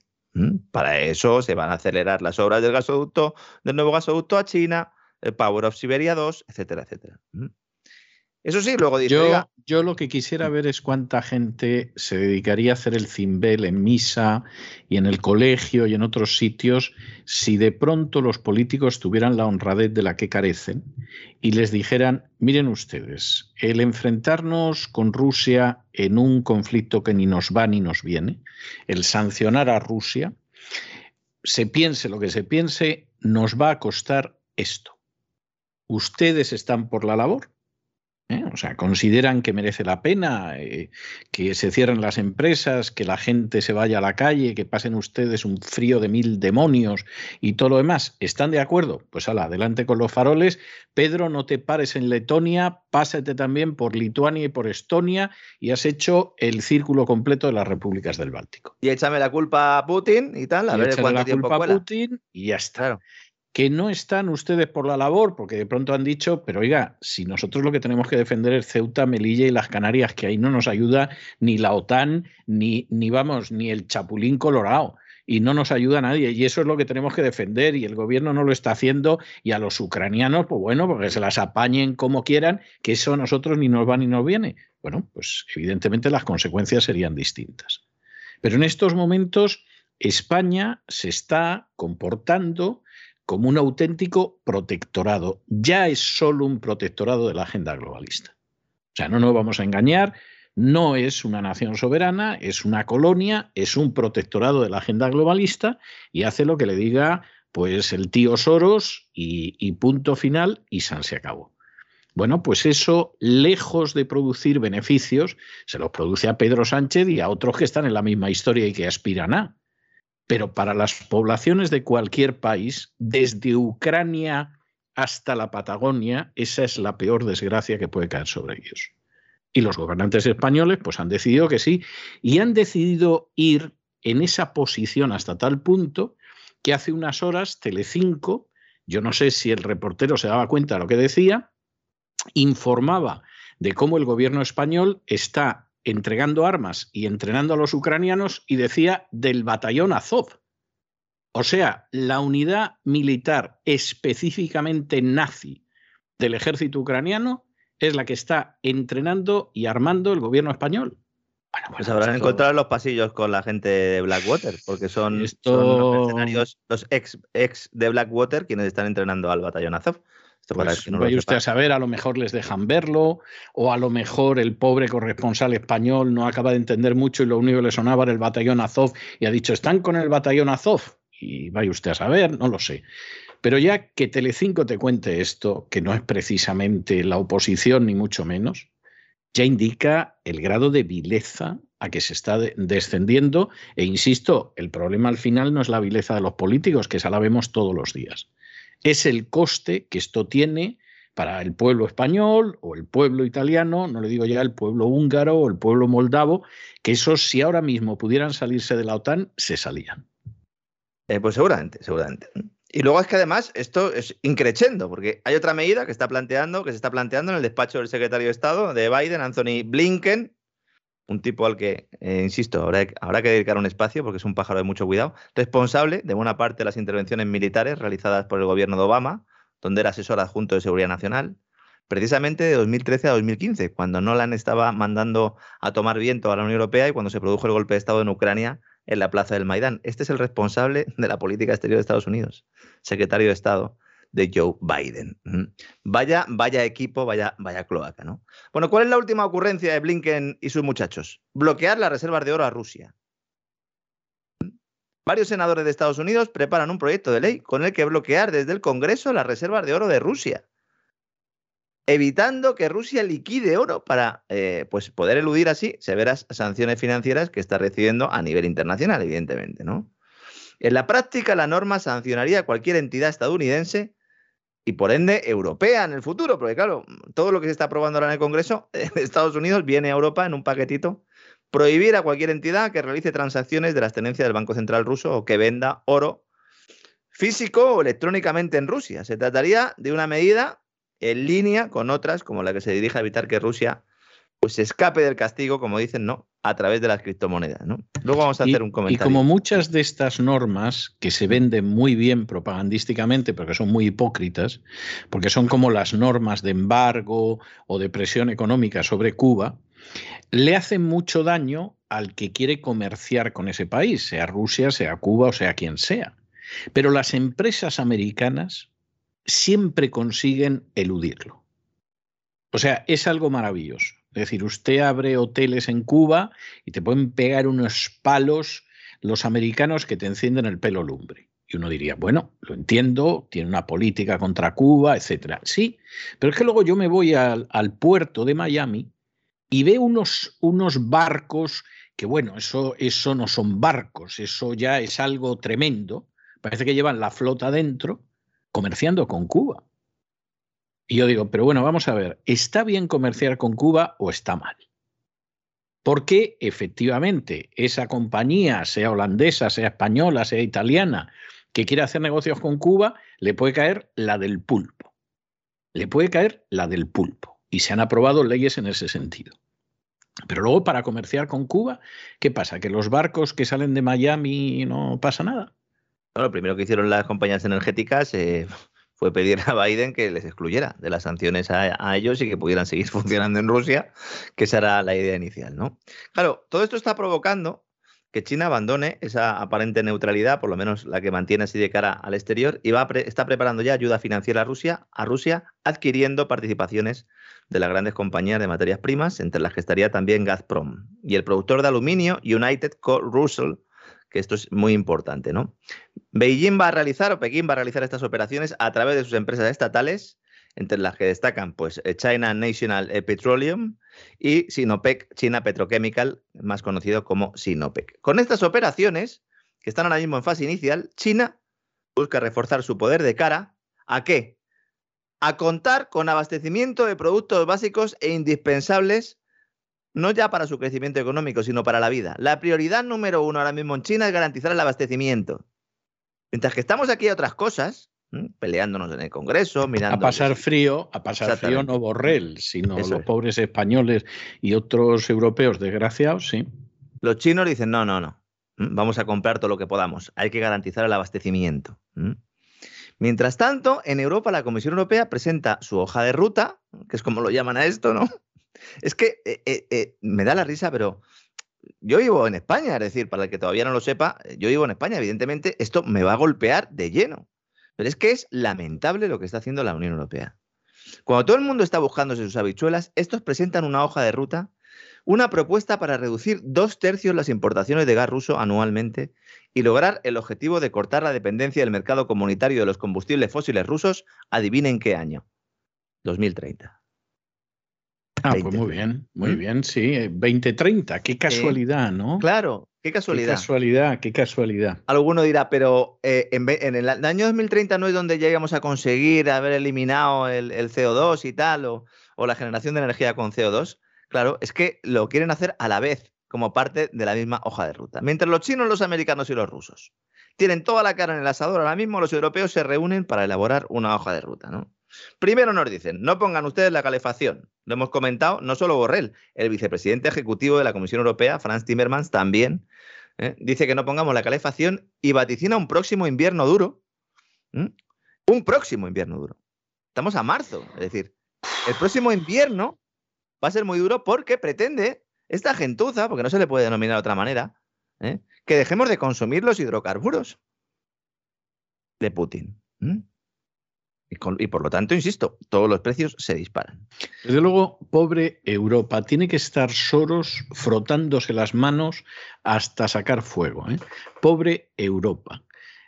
Para eso se van a acelerar las obras del gasoducto, del nuevo gasoducto a China, el Power of Siberia 2, etcétera, etcétera. Eso sí, luego dice. Yo, yo, lo que quisiera ver es cuánta gente se dedicaría a hacer el cimbel en misa y en el colegio y en otros sitios si de pronto los políticos tuvieran la honradez de la que carecen y les dijeran: miren ustedes, el enfrentarnos con Rusia en un conflicto que ni nos va ni nos viene, el sancionar a Rusia, se piense lo que se piense, nos va a costar esto. Ustedes están por la labor ¿eh? O sea, consideran que merece la pena eh, que se cierren las empresas, que la gente se vaya a la calle, que pasen ustedes un frío de mil demonios y todo lo demás. ¿Están de acuerdo? Pues ala, adelante con los faroles. Pedro, no te pares en Letonia, pásate también por Lituania y por Estonia y has hecho el círculo completo de las repúblicas del Báltico. Y échame la culpa a Putin y tal, a ver cuánto la culpa a Putin y ya está que no están ustedes por la labor, porque de pronto han dicho, pero oiga, si nosotros lo que tenemos que defender es Ceuta, Melilla y las Canarias, que ahí no nos ayuda ni la OTAN, ni, ni vamos, ni el Chapulín Colorado y no nos ayuda nadie. Y eso es lo que tenemos que defender y el gobierno no lo está haciendo y a los ucranianos, pues bueno, porque se las apañen como quieran, que eso a nosotros ni nos va ni nos viene. Bueno, pues evidentemente las consecuencias serían distintas. Pero en estos momentos España se está comportando como un auténtico protectorado. Ya es solo un protectorado de la agenda globalista. O sea, no nos vamos a engañar, no es una nación soberana, es una colonia, es un protectorado de la agenda globalista y hace lo que le diga pues el tío Soros y, y punto final y San se acabó. Bueno, pues eso, lejos de producir beneficios, se los produce a Pedro Sánchez y a otros que están en la misma historia y que aspiran a. Pero para las poblaciones de cualquier país, desde Ucrania hasta la Patagonia, esa es la peor desgracia que puede caer sobre ellos. Y los gobernantes españoles pues han decidido que sí y han decidido ir en esa posición hasta tal punto que hace unas horas Telecinco, yo no sé si el reportero se daba cuenta de lo que decía, informaba de cómo el gobierno español está entregando armas y entrenando a los ucranianos y decía del batallón Azov. O sea, la unidad militar específicamente nazi del ejército ucraniano es la que está entrenando y armando el gobierno español. Bueno, pues, pues habrán encontrado los pasillos con la gente de Blackwater, porque son, los los ex, ex de Blackwater quienes están entrenando al batallón Azov. Pues no vaya usted a saber, a lo mejor les dejan verlo, o a lo mejor el pobre corresponsal español no acaba de entender mucho y lo único que le sonaba era el batallón Azov y ha dicho, están con el batallón Azov. Y vaya usted a saber, no lo sé. Pero ya que Telecinco te cuente esto, que no es precisamente la oposición ni mucho menos, ya indica el grado de vileza a que se está descendiendo. E insisto, el problema al final no es la vileza de los políticos, que esa la vemos todos los días es el coste que esto tiene para el pueblo español o el pueblo italiano, no le digo ya el pueblo húngaro o el pueblo moldavo, que esos si ahora mismo pudieran salirse de la OTAN, se salían. Eh, pues seguramente, seguramente. Y luego es que además esto es increchendo, porque hay otra medida que está planteando, que se está planteando en el despacho del secretario de Estado de Biden, Anthony Blinken, un tipo al que, eh, insisto, habrá, habrá, que dedicar un espacio porque es un pájaro de mucho cuidado, responsable de buena parte de las intervenciones militares realizadas por el gobierno de Obama, donde era asesor adjunto de Seguridad Nacional, precisamente de 2013 a 2015, cuando Nolan estaba mandando a tomar viento a la Unión Europea y cuando se produjo el golpe de Estado en Ucrania en la plaza del Maidán. Este es el responsable de la política exterior de Estados Unidos, secretario de Estado de Joe Biden. Vaya, vaya equipo, vaya, vaya cloaca, ¿no? Bueno, ¿cuál es la última ocurrencia de Blinken y sus muchachos? Bloquear las reservas de oro a Rusia. Varios senadores de Estados Unidos preparan un proyecto de ley con el que bloquear desde el Congreso las reservas de oro de Rusia, evitando que Rusia liquide oro para eh, pues poder eludir así severas sanciones financieras que está recibiendo a nivel internacional, evidentemente, ¿no? En la práctica, la norma sancionaría a cualquier entidad estadounidense y por ende europea en el futuro, porque claro, todo lo que se está aprobando ahora en el Congreso *laughs* de Estados Unidos viene a Europa en un paquetito. Prohibir a cualquier entidad que realice transacciones de las tenencias del Banco Central ruso o que venda oro físico o electrónicamente en Rusia. Se trataría de una medida en línea con otras, como la que se dirige a evitar que Rusia pues escape del castigo, como dicen, ¿no? A través de las criptomonedas, ¿no? Luego vamos a hacer un comentario. Y como muchas de estas normas que se venden muy bien propagandísticamente, pero que son muy hipócritas, porque son como las normas de embargo o de presión económica sobre Cuba, le hacen mucho daño al que quiere comerciar con ese país, sea Rusia, sea Cuba o sea quien sea. Pero las empresas americanas siempre consiguen eludirlo. O sea, es algo maravilloso. Es decir, usted abre hoteles en Cuba y te pueden pegar unos palos los americanos que te encienden el pelo lumbre. Y uno diría, bueno, lo entiendo, tiene una política contra Cuba, etcétera. Sí, pero es que luego yo me voy al, puerto de Miami y veo unos, unos barcos que, bueno, eso, eso no son barcos, eso ya es algo tremendo. Parece que llevan la flota dentro comerciando con Cuba. Y yo digo, pero bueno, vamos a ver, ¿está bien comerciar con Cuba o está mal? Porque efectivamente esa compañía, sea holandesa, sea española, sea italiana, que quiere hacer negocios con Cuba, le puede caer la del pulpo. Le puede caer la del pulpo. Y se han aprobado leyes en ese sentido. Pero luego para comerciar con Cuba, ¿qué pasa? ¿Que los barcos que salen de Miami no pasa nada? lo primero que hicieron las compañías energéticas eh, fue pedir a *laughs* Biden que les excluyera de las sanciones a, ellos y que pudieran seguir *laughs* funcionando en Rusia, que esa era la idea inicial, ¿no? Claro, todo esto está provocando que China abandone esa aparente neutralidad, por lo menos la que mantiene así de cara al exterior, y va está preparando ya ayuda financiera a Rusia, a Rusia, adquiriendo participaciones de las grandes compañías de materias primas, entre las que estaría también Gazprom. Y el productor de aluminio, United Co. Russell, que esto es muy importante, ¿no? Beijing va a realizar o Pekín va a realizar estas operaciones a través de sus empresas estatales, entre las que destacan pues eh, China National eh, Petroleum y Sinopec China Petrochemical, más conocido como Sinopec. Con estas operaciones, que están ahora mismo en fase inicial, China busca reforzar su poder de cara a qué? A contar con abastecimiento de productos básicos e indispensables no ya para su crecimiento económico, sino para la vida. La prioridad número uno ahora mismo en China es garantizar el abastecimiento. Mientras que estamos aquí a otras cosas, peleándonos en el Congreso, mirando... A pasar frío, a pasar frío no Borrell, sino los pobres españoles y otros europeos desgraciados, sí. Los chinos dicen, no, no, no, vamos a comprar todo lo que podamos, hay que garantizar el abastecimiento. Mientras tanto, en Europa la Comisión Europea presenta su hoja de ruta, que es como lo llaman a esto, ¿no? Es que eh, eh, eh, me da la risa, pero yo vivo en España, es decir, para el que todavía no lo sepa, yo vivo en España, evidentemente esto me va a golpear de lleno. Pero es que es lamentable lo que está haciendo la Unión Europea. Cuando todo el mundo está buscándose sus habichuelas, estos presentan una hoja de ruta, una propuesta para reducir dos tercios las importaciones de gas ruso anualmente y lograr el objetivo de cortar la dependencia del mercado comunitario de los combustibles fósiles rusos, adivinen qué año, 2030. Ah, pues muy bien, muy ¿Mm? bien, sí. 2030, qué casualidad, ¿no? Claro, qué casualidad. Qué casualidad, qué casualidad. Alguno dirá, pero eh, en, el año 2030 no es donde llegamos a conseguir haber eliminado el, CO2 y tal, o, o, la generación de energía con CO2. Claro, es que lo quieren hacer a la vez, como parte de la misma hoja de ruta. Mientras los chinos, los americanos y los rusos tienen toda la cara en el asador, ahora mismo los europeos se reúnen para elaborar una hoja de ruta, ¿no? Primero nos dicen, no pongan ustedes la calefacción. Lo hemos comentado, no solo Borrell, el vicepresidente ejecutivo de la Comisión Europea, Franz Timmermans, también ¿eh? dice que no pongamos la calefacción y vaticina un próximo invierno duro. Un próximo invierno duro. Estamos a marzo, es decir, el próximo invierno va a ser muy duro porque pretende esta gentuza, porque no se le puede denominar de otra manera, ¿eh? que dejemos de consumir los hidrocarburos de Putin. Y, por lo tanto, insisto, todos los precios se disparan. Desde luego, pobre Europa, tiene que estar Soros frotándose las manos hasta sacar fuego. ¿eh? Pobre Europa.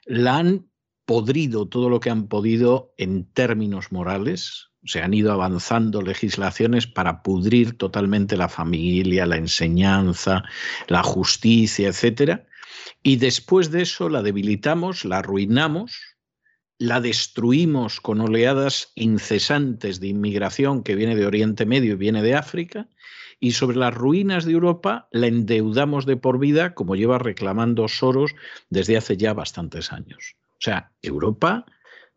La han podrido todo lo que han podido en términos morales. Se han ido avanzando legislaciones para pudrir totalmente la familia, la enseñanza, la justicia, etcétera. Y después de eso la debilitamos, la arruinamos la destruimos con oleadas incesantes de inmigración que viene de Oriente Medio y viene de África, y sobre las ruinas de Europa la endeudamos de por vida, como lleva reclamando Soros desde hace ya bastantes años. O sea, Europa,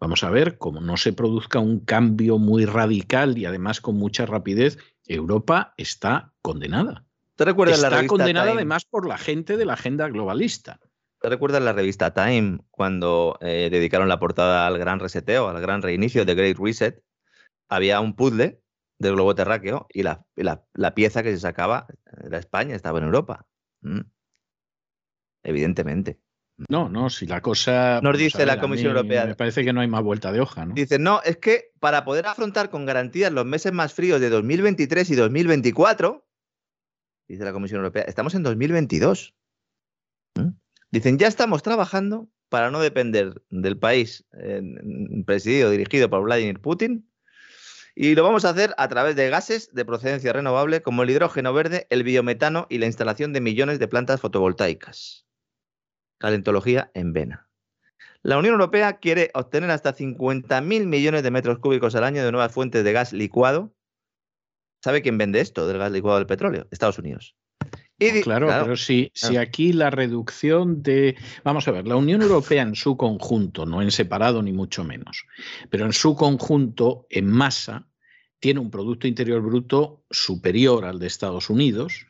vamos a ver, como no se produzca un cambio muy radical y además con mucha rapidez, Europa está condenada. ¿Te recuerdas está la condenada además por la gente de la agenda globalista. ¿Te recuerdas la revista Time cuando eh, dedicaron la portada al gran reseteo, al gran reinicio de Great Reset? Había un puzzle del globo terráqueo y la, pieza que se sacaba era España, estaba en Europa. Mm. Evidentemente. No, no, si la cosa. Nos dice la Comisión Europea. Me parece que no hay más vuelta de hoja, ¿no? Dice, no, es que para poder afrontar con garantías los meses más fríos de 2023 y 2024, dice la Comisión Europea, estamos en 2022. Dicen, ya estamos trabajando para no depender del país eh, presidido, dirigido por Vladimir Putin, y lo vamos a hacer a través de gases de procedencia renovable como el hidrógeno verde, el biometano y la instalación de millones de plantas fotovoltaicas. Calentología en vena. La Unión Europea quiere obtener hasta 50.000 millones de metros cúbicos al año de nuevas fuentes de gas licuado. ¿Sabe quién vende esto del gas licuado del petróleo? Estados Unidos claro, pero si, si aquí la reducción de... Vamos a ver, la Unión Europea en su conjunto, no en separado ni mucho menos, pero en su conjunto, en masa, tiene un Producto Interior Bruto superior al de Estados Unidos.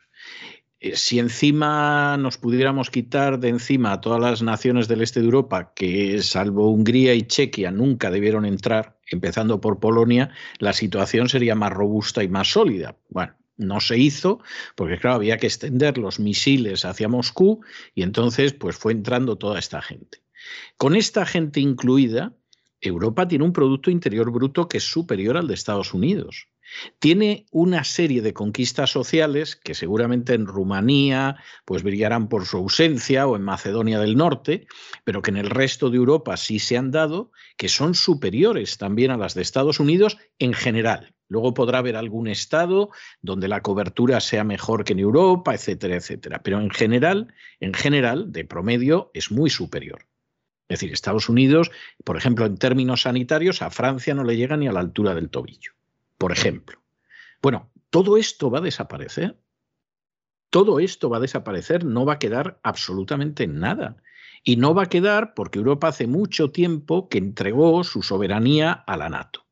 Eh, si encima nos pudiéramos quitar de encima a todas las naciones del este de Europa, que salvo Hungría y Chequia nunca debieron entrar, empezando por Polonia, la situación sería más robusta y más sólida. Bueno, no se hizo porque, claro, había que extender los misiles hacia Moscú y entonces pues fue entrando toda esta gente. Con esta gente incluida, Europa tiene un Producto Interior Bruto que es superior al de Estados Unidos. Tiene una serie de conquistas sociales que seguramente en Rumanía pues brillarán por su ausencia o en Macedonia del Norte, pero que en el resto de Europa sí se han dado, que son superiores también a las de Estados Unidos en general. Luego podrá haber algún estado donde la cobertura sea mejor que en Europa, etcétera, etcétera. Pero en general, en general, de promedio, es muy superior. Es decir, Estados Unidos, por ejemplo, en términos sanitarios, a Francia no le llega ni a la altura del tobillo, por ejemplo. Bueno, todo esto va a desaparecer. Todo esto va a desaparecer, no va a quedar absolutamente nada. Y no va a quedar porque Europa hace mucho tiempo que entregó su soberanía a la NATO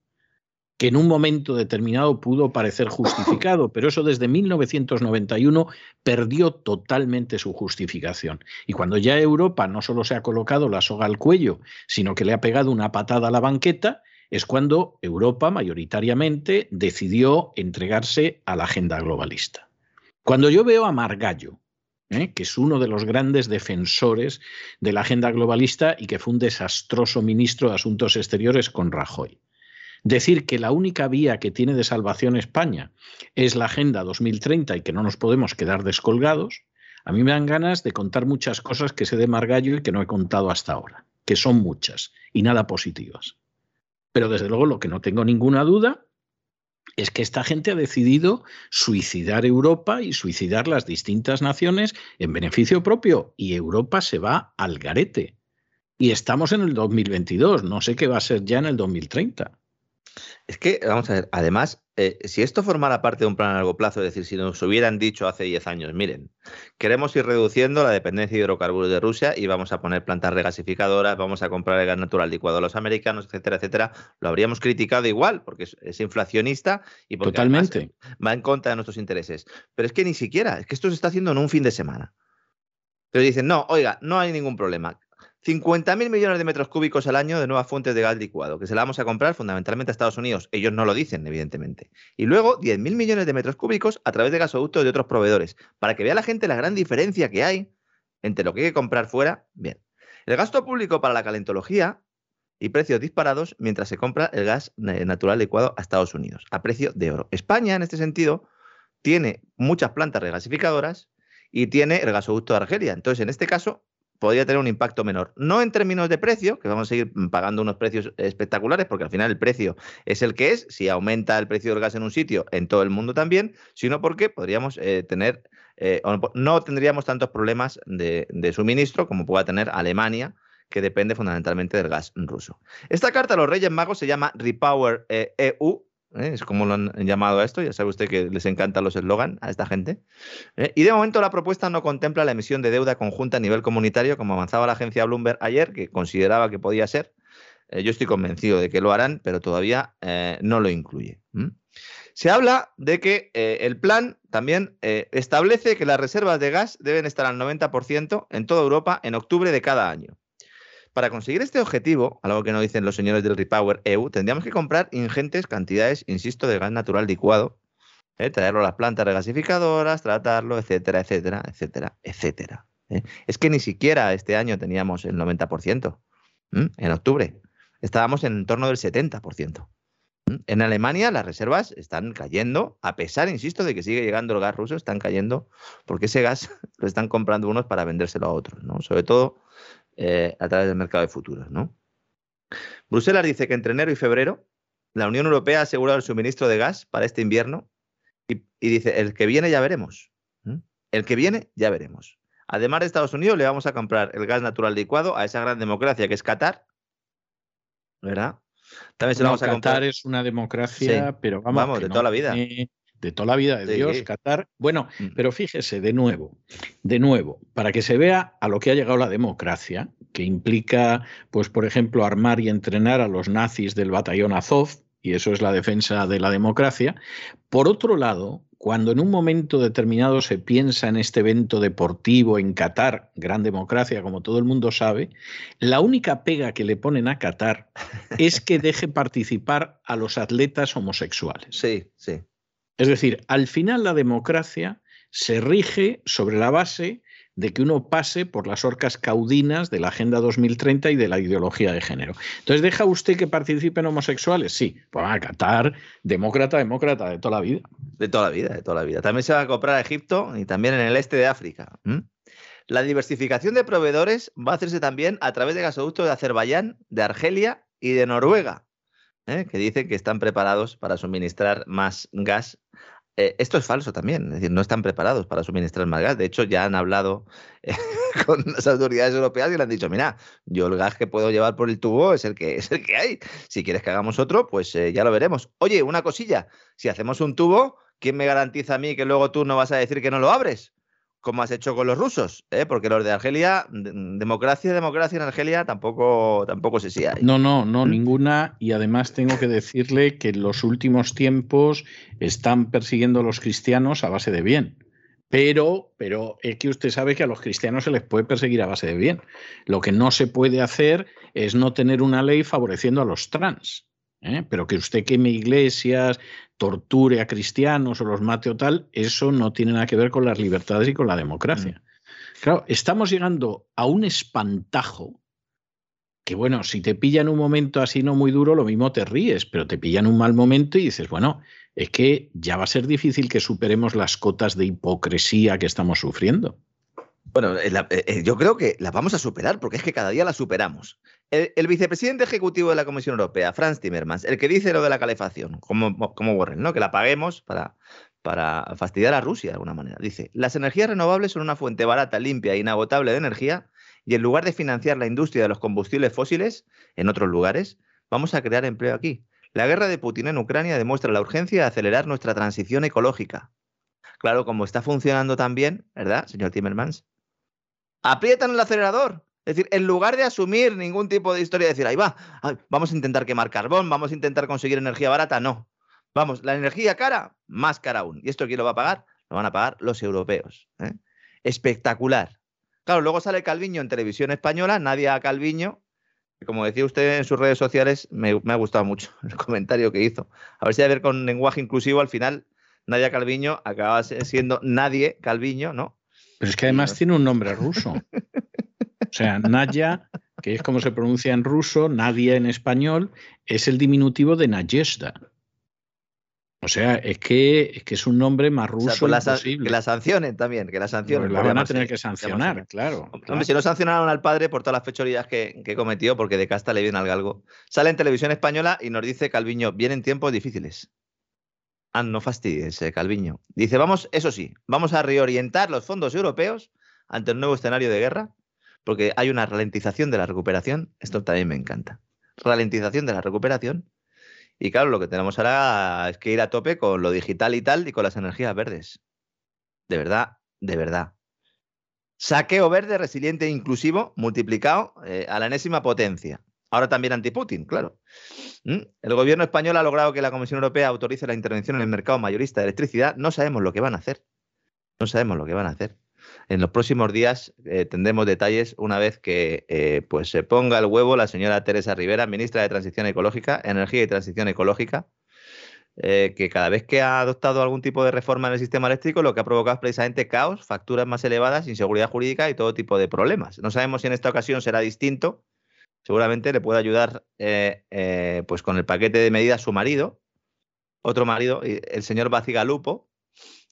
en un momento determinado pudo parecer justificado, pero eso desde 1991 perdió totalmente su justificación. Y cuando ya Europa no solo se ha colocado la soga al cuello, sino que le ha pegado una patada a la banqueta, es cuando Europa mayoritariamente decidió entregarse a la agenda globalista. Cuando yo veo a Margallo, ¿eh? que es uno de los grandes defensores de la agenda globalista y que fue un desastroso ministro de Asuntos Exteriores con Rajoy, Decir que la única vía que tiene de salvación España es la Agenda 2030 y que no nos podemos quedar descolgados, a mí me dan ganas de contar muchas cosas que sé de Margallo y que no he contado hasta ahora, que son muchas y nada positivas. Pero desde luego lo que no tengo ninguna duda es que esta gente ha decidido suicidar Europa y suicidar las distintas naciones en beneficio propio y Europa se va al garete. Y estamos en el 2022, no sé qué va a ser ya en el 2030. Es que, vamos a ver, además, eh, si esto formara parte de un plan a largo plazo, es decir, si nos hubieran dicho hace 10 años, miren, queremos ir reduciendo la dependencia de hidrocarburos de Rusia y vamos a poner plantas regasificadoras, vamos a comprar el gas natural licuado a los americanos, etcétera, etcétera, lo habríamos criticado igual, porque es, inflacionista y porque Totalmente. va en contra de nuestros intereses. Pero es que ni siquiera, es que esto se está haciendo en un fin de semana. Pero dicen, no, oiga, no hay ningún problema 50.000 millones de metros cúbicos al año de nuevas fuentes de gas licuado, que se la vamos a comprar fundamentalmente a Estados Unidos. Ellos no lo dicen, evidentemente. Y luego 10.000 millones de metros cúbicos a través de gasoductos de otros proveedores, para que vea la gente la gran diferencia que hay entre lo que hay que comprar fuera. Bien. El gasto público para la calentología y precios disparados mientras se compra el gas natural licuado a Estados Unidos, a precio de oro. España, en este sentido, tiene muchas plantas regasificadoras y tiene el gasoducto de Argelia. Entonces, en este caso, podría tener un impacto menor. No en términos de precio, que vamos a seguir pagando unos precios espectaculares, porque al final el precio es el que es. Si aumenta el precio del gas en un sitio, en todo el mundo también, sino porque podríamos eh, tener, eh, no tendríamos tantos problemas de, suministro como pueda tener Alemania, que depende fundamentalmente del gas ruso. Esta carta a los Reyes Magos se llama Repower EU, eh, es como lo han llamado a esto, ya sabe usted que les encantan los eslogan a esta gente. ¿eh? Y de momento la propuesta no contempla la emisión de deuda conjunta a nivel comunitario, como avanzaba la agencia Bloomberg ayer, que consideraba que podía ser. Eh, yo estoy convencido de que lo harán, pero todavía no lo incluye. Se habla de que el plan también establece que las reservas de gas deben estar al 90% en toda Europa en octubre de cada año. Para conseguir este objetivo, algo que no dicen los señores del Repower EU, tendríamos que comprar ingentes cantidades, insisto, de gas natural licuado, ¿eh? traerlo a las plantas regasificadoras, tratarlo, etcétera, etcétera, etcétera, etcétera. ¿eh? Es que ni siquiera este año teníamos el 90%. En octubre estábamos en torno del 70%. En Alemania las reservas están cayendo, a pesar, insisto, de que sigue llegando el gas ruso, están cayendo porque ese gas *laughs* lo están comprando unos para vendérselo a otros, ¿no? Sobre todo eh, a través del mercado de futuros. ¿no? Bruselas dice que entre enero y febrero la Unión Europea ha asegurado el suministro de gas para este invierno y, dice, el que viene ya veremos. El que viene ya veremos. Además de Estados Unidos, le vamos a comprar el gas natural licuado a esa gran democracia que es Qatar. ¿Verdad? También se lo vamos a comprar. Qatar es una democracia, pero vamos, de toda la vida de toda la vida de Dios, Qatar. Bueno, mm. pero fíjese, de nuevo, de nuevo, para que se vea a lo que ha llegado la democracia, que implica, pues, por ejemplo, armar y entrenar a los nazis del batallón Azov, y eso es la defensa de la democracia. Por otro lado, cuando en un momento determinado se piensa en este evento deportivo en Qatar, gran democracia, como todo el mundo sabe, la única pega que le ponen a Qatar es que deje *laughs* participar a los atletas homosexuales. Sí, sí. Es decir, al final la democracia se rige sobre la base de que uno pase por las orcas caudinas de la Agenda 2030 y de la ideología de género. Entonces, ¿deja usted que participen homosexuales? Sí, pues a Qatar, demócrata, demócrata, de toda la vida. De toda la vida, de toda la vida. También se va a comprar a Egipto y también en el este de África. La diversificación de proveedores va a hacerse también a través de gasoductos de Azerbaiyán, de Argelia y de Noruega. ¿Eh? que dicen que están preparados para suministrar más gas. Eh, esto es falso también, es decir, no están preparados para suministrar más gas. De hecho, ya han hablado *laughs* eh, con las autoridades europeas y le han dicho, mira, yo el gas que puedo llevar por el tubo es el que, es el que hay. Si quieres que hagamos otro, pues ya lo veremos. Oye, una cosilla, si hacemos un tubo, ¿quién me garantiza a mí que luego tú no vas a decir que no lo abres? Como has hecho con los rusos, ¿eh? porque los de Argelia, democracia, democracia en Argelia tampoco, tampoco sé si hay. No, no, no, ¿Mm? ninguna. Y además tengo que decirle que en los últimos tiempos están persiguiendo a los cristianos a base de bien. Pero, pero es que usted sabe que a los cristianos se les puede perseguir a base de bien. Lo que no se puede hacer es no tener una ley favoreciendo a los trans. ¿Eh? Pero que usted queme iglesias, torture a cristianos o los mate o tal, eso no tiene nada que ver con las libertades y con la democracia. Mm. Claro, estamos llegando a un espantajo que, bueno, si te pilla en un momento así no muy duro, lo mismo te ríes, pero te pilla en un mal momento y dices, bueno, es que ya va a ser difícil que superemos las cotas de hipocresía que estamos sufriendo. Bueno, eh, eh, yo creo que las vamos a superar, porque es que cada día las superamos. El, vicepresidente ejecutivo de la Comisión Europea, Franz Timmermans, el que dice lo de la calefacción, como, como Warren, ¿no? que la paguemos para, para fastidiar a Rusia de alguna manera. Dice, las energías renovables son una fuente barata, limpia e inagotable de energía y en lugar de financiar la industria de los combustibles fósiles en otros lugares, vamos a crear empleo aquí. La guerra de Putin en Ucrania demuestra la urgencia de acelerar nuestra transición ecológica. Claro, como está funcionando también, ¿verdad, señor Timmermans? Aprietan el acelerador. Es decir, en lugar de asumir ningún tipo de historia, decir, ahí va, vamos a intentar quemar carbón, vamos a intentar conseguir energía barata, no. Vamos, la energía cara, más cara aún. ¿Y esto quién lo va a pagar? Lo van a pagar los europeos. ¿eh? Espectacular. Claro, luego sale Calviño en televisión española, Nadia Calviño, que como decía usted en sus redes sociales, me, me, ha gustado mucho *laughs* el comentario que hizo. A ver si a ver con lenguaje inclusivo al final Nadia Calviño acaba siendo Nadie Calviño, ¿no? Pero es que además tiene un nombre ruso. *laughs* O sea, Nadia, que es como se pronuncia en ruso, Nadia en español, es el diminutivo de Nayezhda. O sea, es que, es que es un nombre más ruso. O sea, pues la, que la sancionen también, que la sancionen. Pues la van a tener que sancionar, claro. Hombre, si no sancionaron al padre por todas las fechorías que, que, cometió, porque de casta le viene al galgo. Sale en televisión española y nos dice Calviño, vienen tiempos difíciles. Ah, no fastidies, eh, Calviño. Dice, vamos, eso sí, vamos a reorientar los fondos europeos ante el nuevo escenario de guerra, porque hay una ralentización de la recuperación. Esto también me encanta. Ralentización de la recuperación y claro, lo que tenemos ahora es que ir a tope con lo digital y tal y con las energías verdes. De verdad, de verdad. Saqueo verde, resiliente e inclusivo, multiplicado eh, a la enésima potencia. Ahora también anti-Putin, claro. ¿Mm? El gobierno español ha logrado que la Comisión Europea autorice la intervención en el mercado mayorista de electricidad. No sabemos lo que van a hacer. No sabemos lo que van a hacer. En los próximos días eh, tendremos detalles una vez que eh, pues se ponga el huevo la señora Teresa Rivera, ministra de Transición Ecológica, Energía y Transición Ecológica, eh, que cada vez que ha adoptado algún tipo de reforma en el sistema eléctrico, lo que ha provocado es precisamente caos, facturas más elevadas, inseguridad jurídica y todo tipo de problemas. No sabemos si en esta ocasión será distinto. Seguramente le puede ayudar pues con el paquete de medidas su marido, otro marido, el señor Bacigalupo,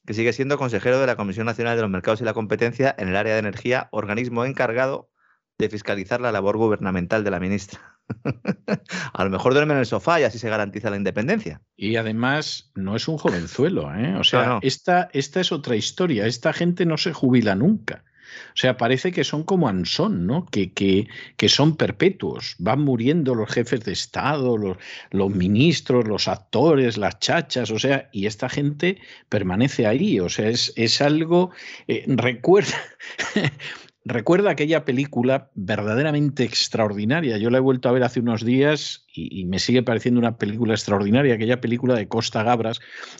que sigue siendo consejero de la Comisión Nacional de los Mercados y la Competencia en el área de energía, organismo encargado de fiscalizar la labor gubernamental de la ministra. *laughs* a lo mejor duerme en el sofá y así se garantiza la independencia. Y además no es un jovenzuelo, ¿eh? O sea, Esta, esta es otra historia. Esta gente no se jubila nunca. O sea, parece que son como Ansón, ¿no? Que, que, que son perpetuos. Van muriendo los jefes de Estado, los, ministros, los actores, las chachas, o sea, y esta gente permanece ahí. O sea, es, es algo. Eh, recuerda. *laughs* Recuerda aquella película verdaderamente extraordinaria. Yo la he vuelto a ver hace unos días y, me sigue pareciendo una película extraordinaria, aquella película de Costa Gabras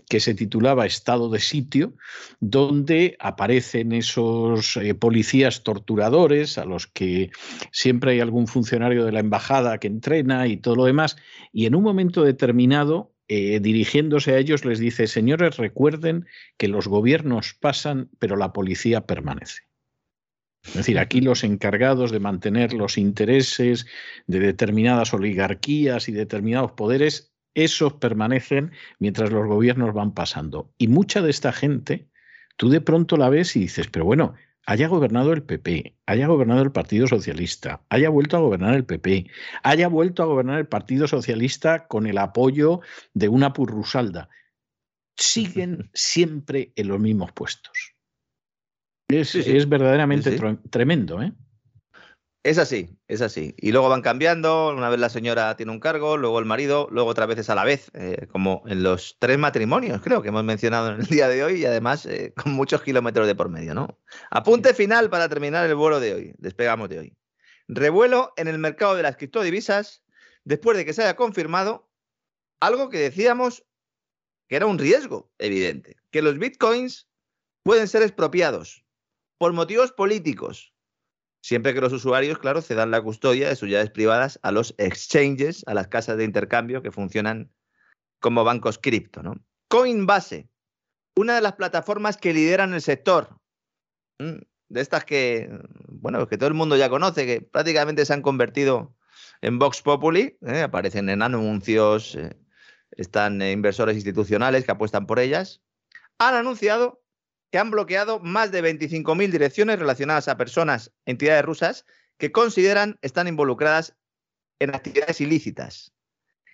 que se titulaba Estado de sitio, donde aparecen esos eh, policías torturadores a los que siempre hay algún funcionario de la embajada que entrena y todo lo demás, y en un momento determinado eh, dirigiéndose a ellos les dice, señores, recuerden que los gobiernos pasan, pero la policía permanece. Es decir, aquí los encargados de mantener los intereses de determinadas oligarquías y determinados poderes, esos permanecen mientras los gobiernos van pasando. Y mucha de esta gente, tú de pronto la ves y dices, pero bueno, haya gobernado el PP, haya gobernado el Partido Socialista, haya vuelto a gobernar el PP, haya vuelto a gobernar el Partido Socialista con el apoyo de una purrusalda, siguen siempre en los mismos puestos. Es, verdaderamente tremendo, ¿eh? Es así, es así. Y luego van cambiando, una vez la señora tiene un cargo, luego el marido, luego otra vez es a la vez, eh, como en los tres matrimonios, creo que hemos mencionado en el día de hoy y además eh, *laughs* con muchos kilómetros de por medio, ¿no? Apunte final para terminar el vuelo de hoy, despegamos de hoy. Revuelo en el mercado de las criptodivisas después de que se haya confirmado algo que decíamos que era un riesgo evidente, que los bitcoins pueden ser expropiados por motivos políticos, siempre que los usuarios, claro, cedan la custodia de sus llaves privadas a los exchanges, a las casas de intercambio que funcionan como bancos cripto. ¿no? Coinbase, una de las plataformas que lideran el sector, de estas que, bueno, que todo el mundo ya conoce, que prácticamente se han convertido en Vox Populi, ¿eh? aparecen en anuncios, eh, están inversores institucionales que apuestan por ellas, han anunciado que han bloqueado más de 25.000 direcciones relacionadas a personas, entidades rusas, que consideran están involucradas en actividades ilícitas,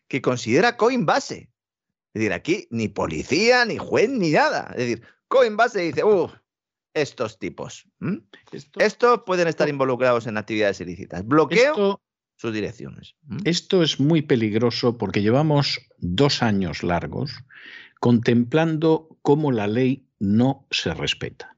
que considera Coinbase. Es decir, aquí ni policía, ni juez, ni nada. Es decir, Coinbase dice, uff, estos tipos. Estos pueden estar involucrados en actividades ilícitas. Bloqueo sus direcciones. Esto es muy peligroso porque llevamos dos años largos contemplando cómo la ley no se respeta.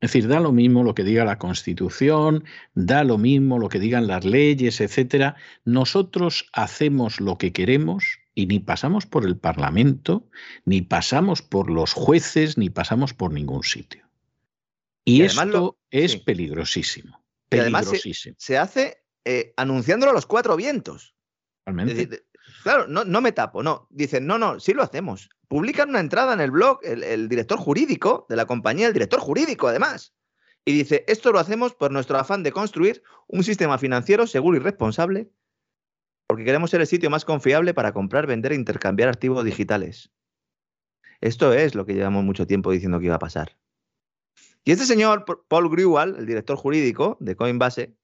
Es decir, da lo mismo lo que diga la Constitución, da lo mismo lo que digan las leyes, etcétera. Nosotros hacemos lo que queremos y ni pasamos por el Parlamento, ni pasamos por los jueces, ni pasamos por ningún sitio. Y, esto es peligrosísimo. Peligrosísimo. se, hace eh, anunciándolo a los cuatro vientos. Realmente. claro, no, no, me tapo, no. Dicen, no, no, sí lo hacemos. Publican una entrada en el blog, el, director jurídico de la compañía, el director jurídico además, y dice, esto lo hacemos por nuestro afán de construir un sistema financiero seguro y responsable, porque queremos ser el sitio más confiable para comprar, vender e intercambiar activos digitales. Esto es lo que llevamos mucho tiempo diciendo que iba a pasar. Y este señor, Paul Grewal, el director jurídico de Coinbase,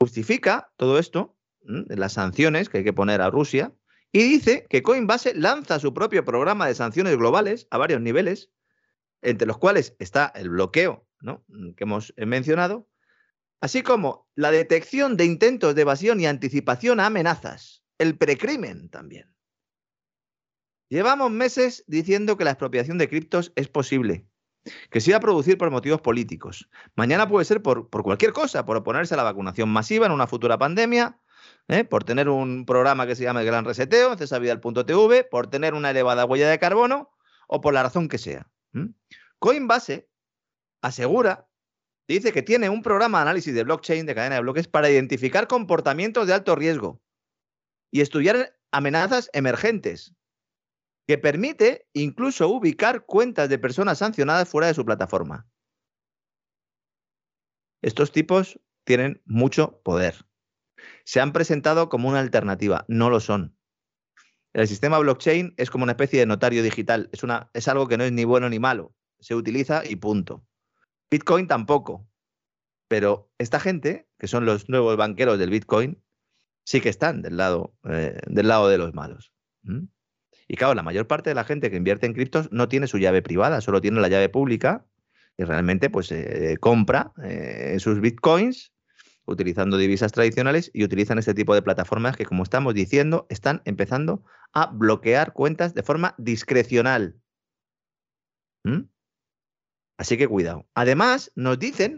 justifica todo esto, las sanciones que hay que poner a Rusia, y dice que Coinbase lanza su propio programa de sanciones globales a varios niveles, entre los cuales está el bloqueo que hemos mencionado, así como la detección de intentos de evasión y anticipación a amenazas, el precrimen también. Llevamos meses diciendo que la expropiación de criptos es posible, que se iba a producir por motivos políticos. Mañana puede ser por, cualquier cosa, por oponerse a la vacunación masiva en una futura pandemia, ¿eh? por tener un programa que se llama el Gran Reseteo, cesavidal.tv, por tener una elevada huella de carbono o por la razón que sea. Coinbase asegura, dice que tiene un programa de análisis de blockchain, de cadena de bloques, para identificar comportamientos de alto riesgo y estudiar amenazas emergentes que permite incluso ubicar cuentas de personas sancionadas fuera de su plataforma. Estos tipos tienen mucho poder. Se han presentado como una alternativa, no lo son. El sistema blockchain es como una especie de notario digital, es, una, es algo que no es ni bueno ni malo, se utiliza y punto. Bitcoin tampoco, pero esta gente, que son los nuevos banqueros del Bitcoin, sí que están del lado, eh, del lado de los malos. Y claro, la mayor parte de la gente que invierte en criptos no tiene su llave privada, solo tiene la llave pública y realmente pues eh, compra eh, sus bitcoins utilizando divisas tradicionales y utilizan este tipo de plataformas que, como estamos diciendo, están empezando a bloquear cuentas de forma discrecional. ¿Mm? Así que cuidado. Además, nos dicen.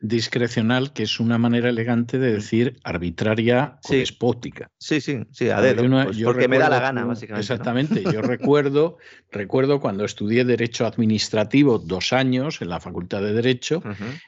discrecional, que es una manera elegante de decir arbitraria o despótica. Sí, sí, sí, a dedo, pues porque me da la gana, básicamente. Exactamente. Yo *laughs* recuerdo, recuerdo cuando estudié Derecho Administrativo dos años en la Facultad de Derecho,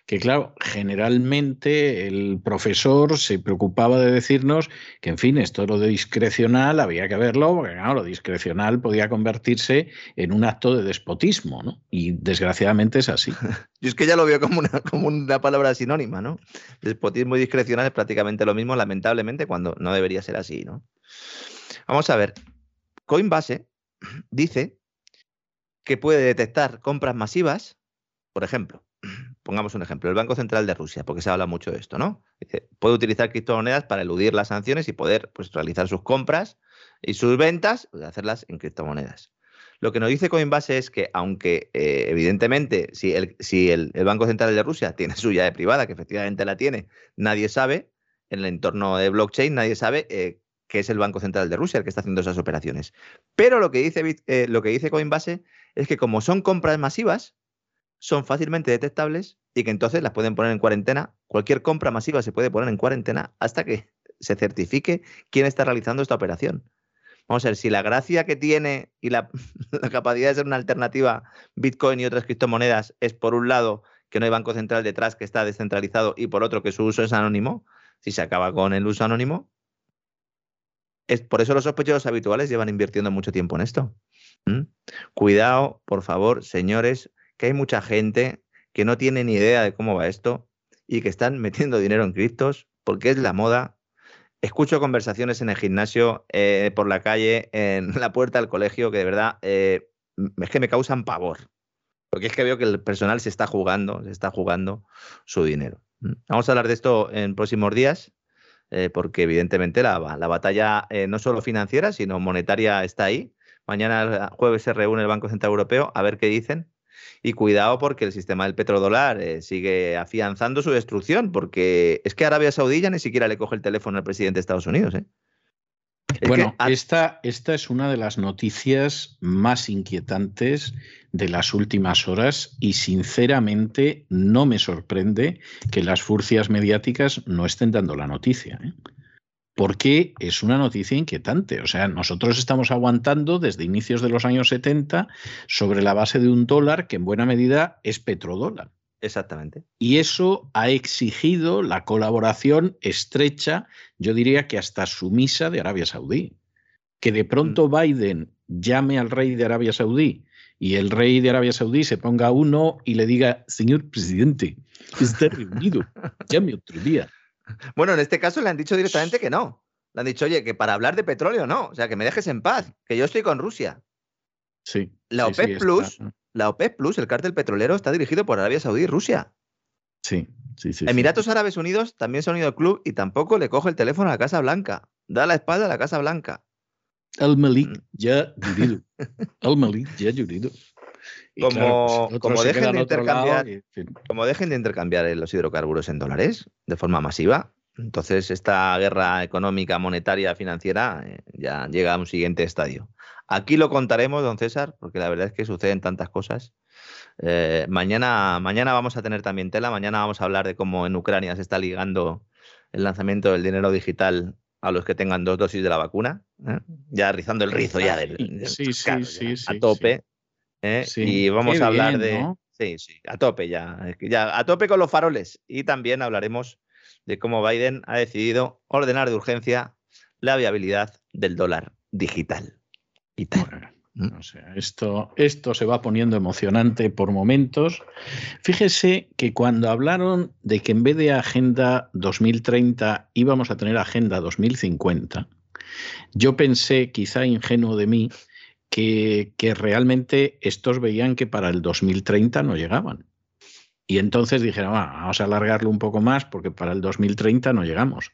que, claro, generalmente el profesor se preocupaba de decirnos que, en fin, esto lo de discrecional había que verlo, porque, claro, lo discrecional podía convertirse en un acto de despotismo, ¿no? Y desgraciadamente es así. Yo es que ya lo veo como una, *laughs* como una palabra sinónima, ¿no? Despotismo y discrecional es prácticamente lo mismo, lamentablemente, cuando no debería ser así, ¿no? Vamos a ver. Coinbase dice que puede detectar compras masivas, por ejemplo, *clears throat* pongamos un ejemplo, el Banco Central de Rusia, porque se habla mucho de esto, ¿no? Dice, puede utilizar criptomonedas para eludir las sanciones y poder pues, realizar sus compras y sus ventas, pues, hacerlas en criptomonedas. Lo que nos dice Coinbase es que, aunque eh, evidentemente, si, el, Banco Central de Rusia tiene su llave privada, que efectivamente la tiene, nadie sabe, en el entorno de blockchain, nadie sabe eh, qué es el Banco Central de Rusia el que está haciendo esas operaciones. Pero lo que, dice, eh, lo que dice Coinbase es que como son compras masivas, son fácilmente detectables y que entonces las pueden poner en cuarentena. Cualquier compra masiva se puede poner en cuarentena hasta que se certifique quién está realizando esta operación. Vamos a ver, si la gracia que tiene y *laughs* la, capacidad de ser una alternativa Bitcoin y otras criptomonedas es por un lado que no hay banco central detrás que está descentralizado y por otro que su uso es anónimo, si se acaba con el uso anónimo, es por eso los sospechosos habituales llevan invirtiendo mucho tiempo en esto. Cuidado, por favor, señores, que hay mucha gente que no tiene ni idea de cómo va esto y que están metiendo dinero en criptos porque es la moda escucho conversaciones en el gimnasio, eh, por la calle, en *laughs* la puerta del colegio, que de verdad eh, es que me causan pavor. Porque es que veo que el personal se está jugando, se está jugando su dinero. Mm. Vamos a hablar de esto en próximos días, eh, porque evidentemente la, la batalla no solo financiera, sino monetaria está ahí. Mañana jueves se reúne el Banco Central Europeo a ver qué dicen y cuidado porque el sistema del petrodólar eh, sigue afianzando su destrucción, porque es que Arabia Saudí ya ni siquiera le coge el teléfono al presidente de Estados Unidos. ¿eh? bueno, esta, esta es una de las noticias más inquietantes de las últimas horas y sinceramente no me sorprende que las furcias mediáticas no estén dando la noticia. ¿eh? Porque es una noticia inquietante. O sea, nosotros estamos aguantando desde inicios de los años 70 sobre la base de un dólar que en buena medida es petrodólar. Exactamente. Y eso ha exigido la colaboración estrecha, yo diría que hasta sumisa de Arabia Saudí. Que de pronto mm. Biden llame al rey de Arabia Saudí y el rey de Arabia Saudí se ponga uno y le diga, señor presidente, está reunido, *laughs* llame otro día. Bueno, en este caso le han dicho directamente que no. Le han dicho, oye, que para hablar de petróleo no, o sea, que me dejes en paz, que yo estoy con Rusia. Sí. La OPEP Plus, la OPEP Plus, el cártel petrolero, está dirigido por Arabia Saudí y Rusia. Sí, sí, sí. Emiratos Árabes Unidos también se ha unido al club y tampoco le coge el teléfono a la Casa Blanca. Da la espalda a la Casa Blanca. El Malik mm. ya jurido. *laughs* El Malik ya jurido. Como, pues como, dejen de intercambiar, como dejen de intercambiar los hidrocarburos en dólares de forma masiva, entonces esta guerra económica, monetaria, financiera eh, ya llega a un siguiente estadio. Aquí lo contaremos, don César, porque la verdad es que suceden tantas cosas. Eh, mañana, mañana vamos a tener también tela, mañana vamos a hablar de cómo en Ucrania se está ligando el lanzamiento del dinero digital a los que tengan dos dosis de la vacuna, ¿eh? ya rizando el rizo ya del, sí, sí, sí, a tope. ¿Eh? Y vamos a hablar de... Sí, sí, a tope ya, ya, a tope con los faroles. Y también hablaremos de cómo Biden ha decidido ordenar de urgencia la viabilidad del dólar digital. Y tal. O sea, esto, esto se va poniendo emocionante por momentos. Fíjese que cuando hablaron de que en vez de Agenda 2030 íbamos a tener Agenda 2050, yo pensé, quizá ingenuo de mí, que, realmente estos veían que para el 2030 no llegaban. Y entonces dijeron, ah, vamos a alargarlo un poco más porque para el 2030 no llegamos.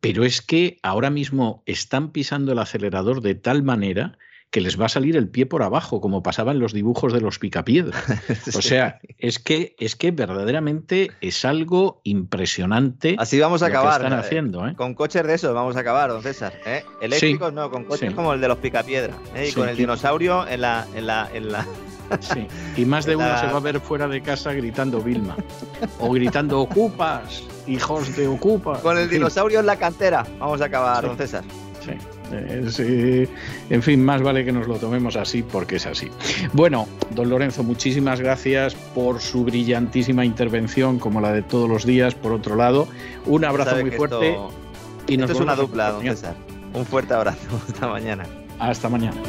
Pero es que ahora mismo están pisando el acelerador de tal manera que les va a salir el pie por abajo, como pasaba en los dibujos de los picapiedras. *laughs* O sea, es que, es que verdaderamente es algo impresionante. Así vamos a acabar. están haciendo, ¿eh? Con coches de esos vamos a acabar, don César. ¿eh? Eléctricos no, con coches como el de los picapiedras. ¿eh? Y con el dinosaurio en la, en la, en la... *laughs* Sí, y más de uno se va a ver fuera de casa gritando Vilma. O gritando Ocupas, hijos de Ocupas. Con el dinosaurio en la cantera. Vamos a acabar, don César. Sí. Eh, en fin, más vale que nos lo tomemos así porque es así. Bueno, don Lorenzo, muchísimas gracias por su brillantísima intervención, como la de todos los días, por otro lado. Un abrazo muy fuerte. y nos es una dupla, don César. Un fuerte abrazo. *laughs* Hasta mañana. Hasta mañana.